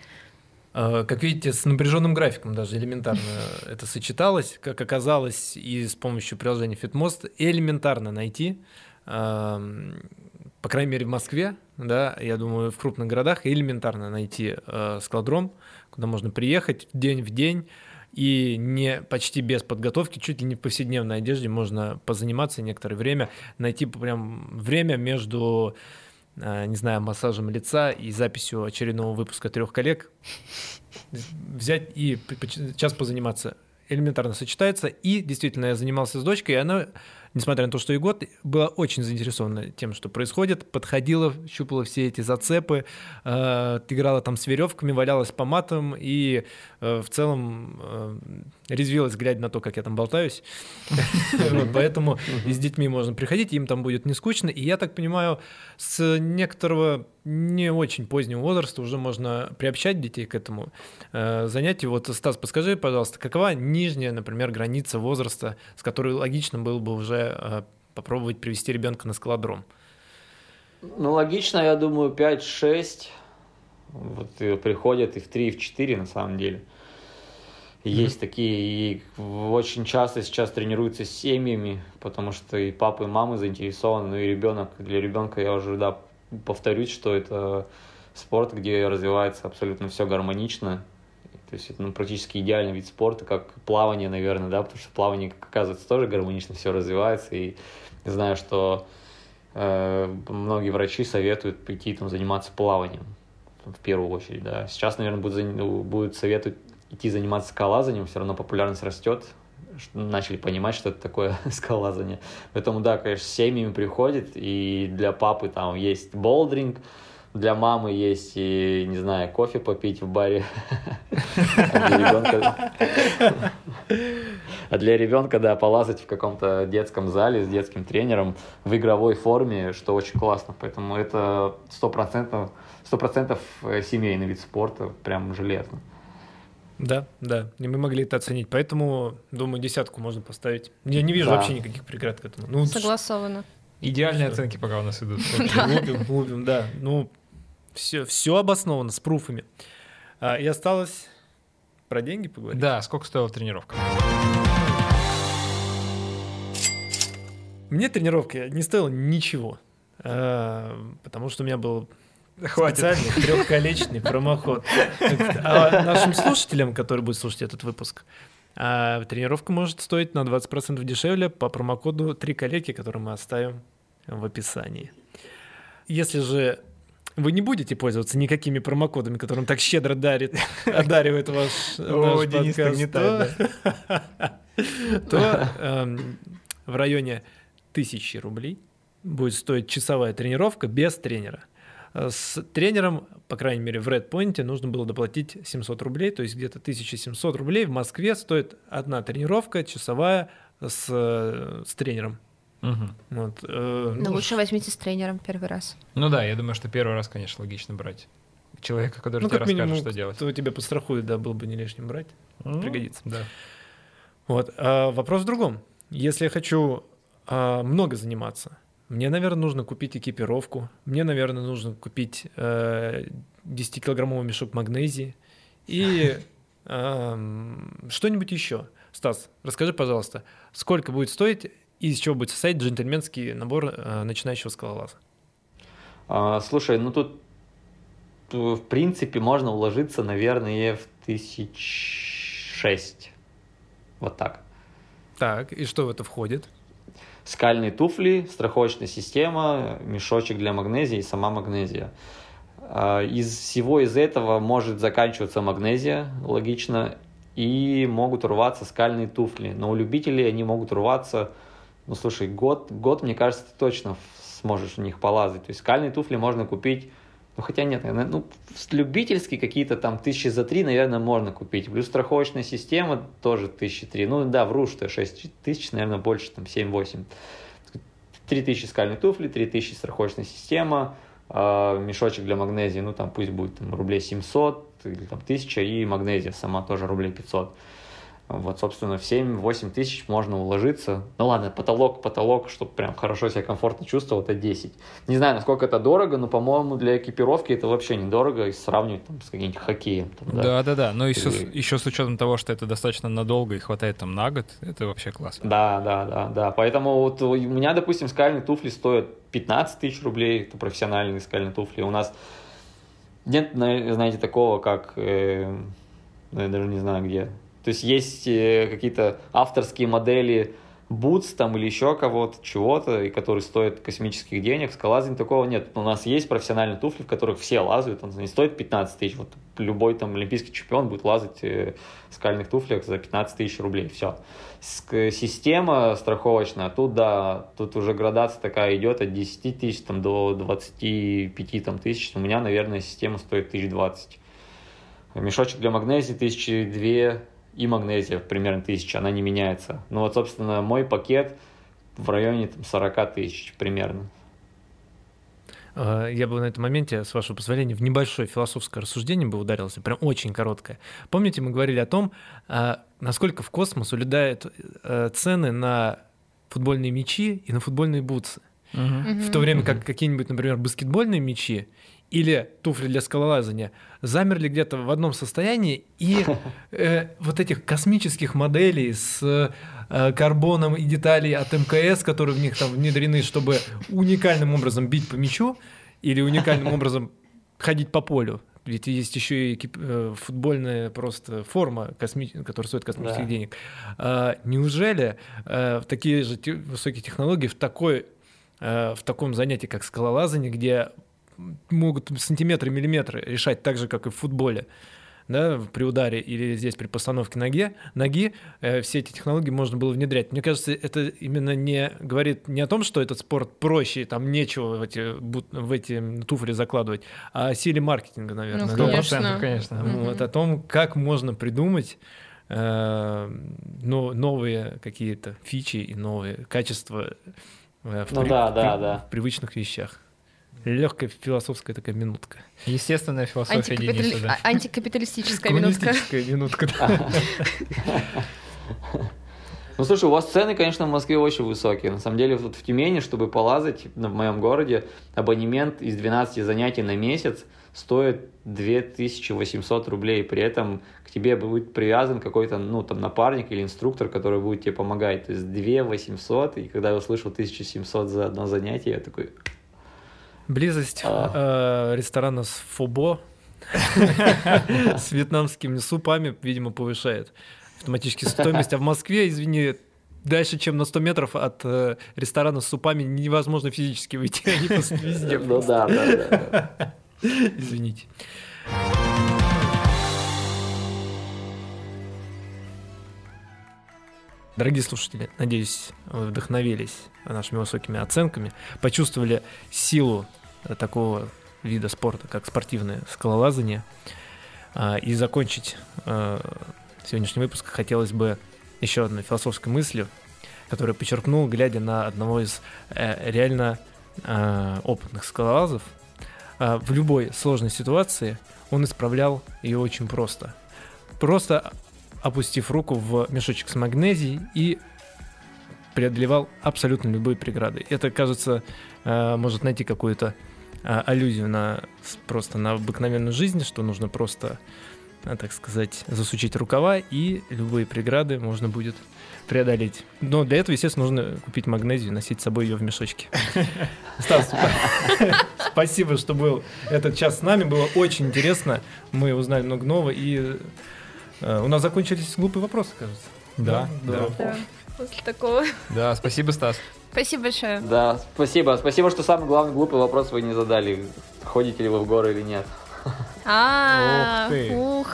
А, как видите, с напряженным графиком даже элементарно это сочеталось, как оказалось, и с помощью приложения FitMost элементарно найти, по крайней мере в Москве, да, я думаю, в крупных городах элементарно найти э, складром, куда можно приехать день в день, и не почти без подготовки, чуть ли не в повседневной одежде можно позаниматься некоторое время, найти прям время между э, не знаю, массажем лица и записью очередного выпуска трех коллег, взять и час позаниматься элементарно сочетается. И действительно, я занимался с дочкой, и она несмотря на то, что и год, была очень заинтересована тем, что происходит, подходила, щупала все эти зацепы, э, играла там с веревками, валялась по матам и в целом э, резвилась, глядя на то, как я там болтаюсь. Поэтому и с детьми можно приходить, им там будет не скучно. И я так понимаю, с некоторого не очень позднего возраста уже можно приобщать детей к этому э, занятию. Вот, Стас, подскажи, пожалуйста, какова нижняя, например, граница возраста, с которой логично было бы уже э, попробовать привести ребенка на скалодром? Ну, логично, я думаю, 5-6. Вот и приходят и в 3, и в 4 на самом деле. Есть mm-hmm. такие, и очень часто сейчас тренируются с семьями, потому что и папы, и мамы заинтересованы, ну и ребенок. Для ребенка я уже, да, повторюсь, что это спорт, где развивается абсолютно все гармонично. То есть это ну, практически идеальный вид спорта, как плавание, наверное, да, потому что плавание, как оказывается, тоже гармонично все развивается. И знаю, что э, многие врачи советуют пойти там заниматься плаванием в первую очередь, да. Сейчас, наверное, будут, ну, будут советовать идти заниматься скалазанием, все равно популярность растет, начали понимать, что это такое скалазание. Поэтому, да, конечно, с семьями приходит, и для папы там есть болдринг, для мамы есть, и, не знаю, кофе попить в баре. А для ребенка, а да, полазать в каком-то детском зале с детским тренером в игровой форме, что очень классно. Поэтому это стопроцентно 100% э, семейный вид спорта, прям железно. Да, да, и мы могли это оценить, поэтому, думаю, десятку можно поставить. Я не вижу да. вообще никаких преград к этому. Ну, Согласовано. Идеальные что? оценки пока у нас идут. Лупим, лупим, да. Ну, все, все обосновано с пруфами. А, и осталось про деньги поговорить. Да, сколько стоила тренировка? Мне тренировка не стоила ничего, а, потому что у меня был Хватит. Специальный трехколечный промоход. А нашим слушателям, которые будут слушать этот выпуск, а, тренировка может стоить на 20% дешевле по промокоду «Три коллеги», который мы оставим в описании. Если же вы не будете пользоваться никакими промокодами, которым так щедро дарит, одаривает ваш, О, Денис, подкаст, то, то эм, в районе тысячи рублей будет стоить часовая тренировка без тренера. Э, с тренером, по крайней мере, в Red Point нужно было доплатить 700 рублей, то есть где-то 1700 рублей в Москве стоит одна тренировка часовая с, э, с тренером. Угу. Вот, э, Но ну, лучше возьмите с тренером первый раз. Ну да, я думаю, что первый раз, конечно, логично брать человека, который ну, тебе расскажет, минимум, что делать. Кто тебя подстрахует, да, было бы не лишним брать. Mm, пригодится. Да. Вот. А вопрос в другом. Если я хочу а, много заниматься, мне, наверное, нужно купить экипировку. Мне, наверное, нужно купить э, 10-килограммовый мешок магнезии и э, что-нибудь еще. Стас, расскажи, пожалуйста, сколько будет стоить и из чего будет состоять джентльменский набор э, начинающего скалолаза? А, слушай, ну тут в принципе можно уложиться, наверное, в тысяч шесть. Вот так. Так, и что в это входит? Скальные туфли, страховочная система, мешочек для магнезии и сама магнезия. А, из всего из этого может заканчиваться магнезия, логично, и могут рваться скальные туфли. Но у любителей они могут рваться, ну слушай, год, год мне кажется, ты точно сможешь в них полазать. То есть скальные туфли можно купить ну, хотя нет, наверное, ну, любительские какие-то там тысячи за три, наверное, можно купить. Плюс страховочная система тоже тысячи три. Ну, да, вру, что 6 тысяч, наверное, больше, там, 7-8. 3 тысячи скальные туфли, 3 тысячи страховочная система, э, мешочек для магнезии, ну, там, пусть будет там, рублей 700 или там 1000, и магнезия сама тоже рублей 500. Вот, собственно, в 7-8 тысяч можно уложиться. Ну ладно, потолок, потолок, чтобы прям хорошо себя комфортно чувствовал, это 10. Не знаю, насколько это дорого, но, по-моему, для экипировки это вообще недорого, если сравнивать там, с каким-нибудь хоккеем. Там, да, да, да. Но еще, и... еще с учетом того, что это достаточно надолго и хватает там на год, это вообще классно. Да, да, да, да. Поэтому вот у меня, допустим, скальные туфли стоят 15 тысяч рублей, это профессиональные скальные туфли. У нас нет, знаете, такого, как, э, я даже не знаю где, то есть есть э, какие-то авторские модели Бутс там или еще кого-то, чего-то, и который стоит космических денег. Скалазинг такого нет. У нас есть профессиональные туфли, в которых все лазают, он не стоит 15 тысяч. Вот любой там олимпийский чемпион будет лазать э, в скальных туфлях за 15 тысяч рублей. Все. Система страховочная, тут да, тут уже градация такая идет от 10 тысяч там, до 25 там, тысяч. У меня, наверное, система стоит 1020. Мешочек для магнезии тысячи две и магнезия примерно тысяча, она не меняется. Ну вот, собственно, мой пакет в районе там, 40 тысяч примерно. А, я бы на этом моменте, с вашего позволения, в небольшое философское рассуждение бы ударился, прям очень короткое. Помните, мы говорили о том, а, насколько в космос улетают э, цены на футбольные мячи и на футбольные бутсы. Угу. В то время как какие-нибудь, например, баскетбольные мячи или туфли для скалолазания замерли где-то в одном состоянии, и э, вот этих космических моделей с э, карбоном и деталей от МКС, которые в них там внедрены, чтобы уникальным образом бить по мячу или уникальным образом ходить по полю. Ведь есть еще и э, футбольная просто форма, косми... которая стоит космических да. денег. А, неужели э, такие же те... высокие технологии в такой э, в таком занятии, как скалолазание, где могут сантиметры, миллиметры решать так же, как и в футболе, да, при ударе или здесь при постановке ноги, ноги э, все эти технологии можно было внедрять. Мне кажется, это именно не говорит не о том, что этот спорт проще, там нечего в эти, в эти туфли закладывать, а о силе маркетинга, наверное. Ну, конечно. конечно. Вот, о том, как можно придумать э, но, новые какие-то фичи и новые качества э, в, ну, при, да, да, в, да. в привычных вещах легкая философская такая минутка. Естественная философия Антикапитали... Дениса, да. А, антикапиталистическая минутка. минутка. Ну, слушай, у вас цены, конечно, в Москве очень высокие. На самом деле, вот в Тюмени, чтобы полазать в моем городе, абонемент из 12 занятий на месяц стоит 2800 рублей. При этом к тебе будет привязан какой-то, ну, там, напарник или инструктор, который будет тебе помогать. То есть 2800, и когда я услышал 1700 за одно занятие, я такой, Близость а. э, ресторана с фобо с вьетнамскими супами, видимо, повышает автоматически стоимость. А в Москве, извини, дальше, чем на 100 метров от э, ресторана с супами невозможно физически выйти. Они просто везде. Ну да, да, да. Извините. Дорогие слушатели, надеюсь, вы вдохновились нашими высокими оценками, почувствовали силу такого вида спорта, как спортивное скалолазание. А, и закончить а, сегодняшний выпуск хотелось бы еще одной философской мыслью, которую подчеркнул, глядя на одного из э, реально а, опытных скалолазов. В любой сложной ситуации он исправлял ее очень просто. Просто опустив руку в мешочек с магнезией и преодолевал абсолютно любые преграды. Это, кажется, может найти какую-то а, аллюзию на просто на обыкновенную жизнь, что нужно просто, а, так сказать, засучить рукава, и любые преграды можно будет преодолеть. Но для этого, естественно, нужно купить магнезию, носить с собой ее в мешочке. Стас, спасибо, что был этот час с нами. Было очень интересно. Мы узнали много нового. И э, у нас закончились глупые вопросы, кажется. Да, да. После такого. Да, спасибо, Стас. Спасибо большое. Да, спасибо. Спасибо, что самый главный глупый вопрос вы не задали. Ходите ли вы в горы или нет. А, ух.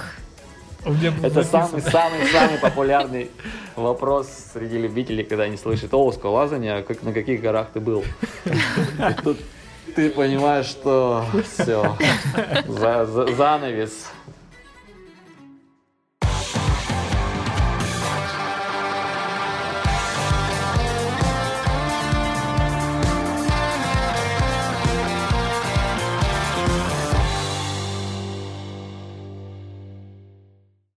Это самый самый самый популярный вопрос среди любителей, когда они слышат о скалолазание, как на каких горах ты был. тут ты понимаешь, что все, за, за, занавес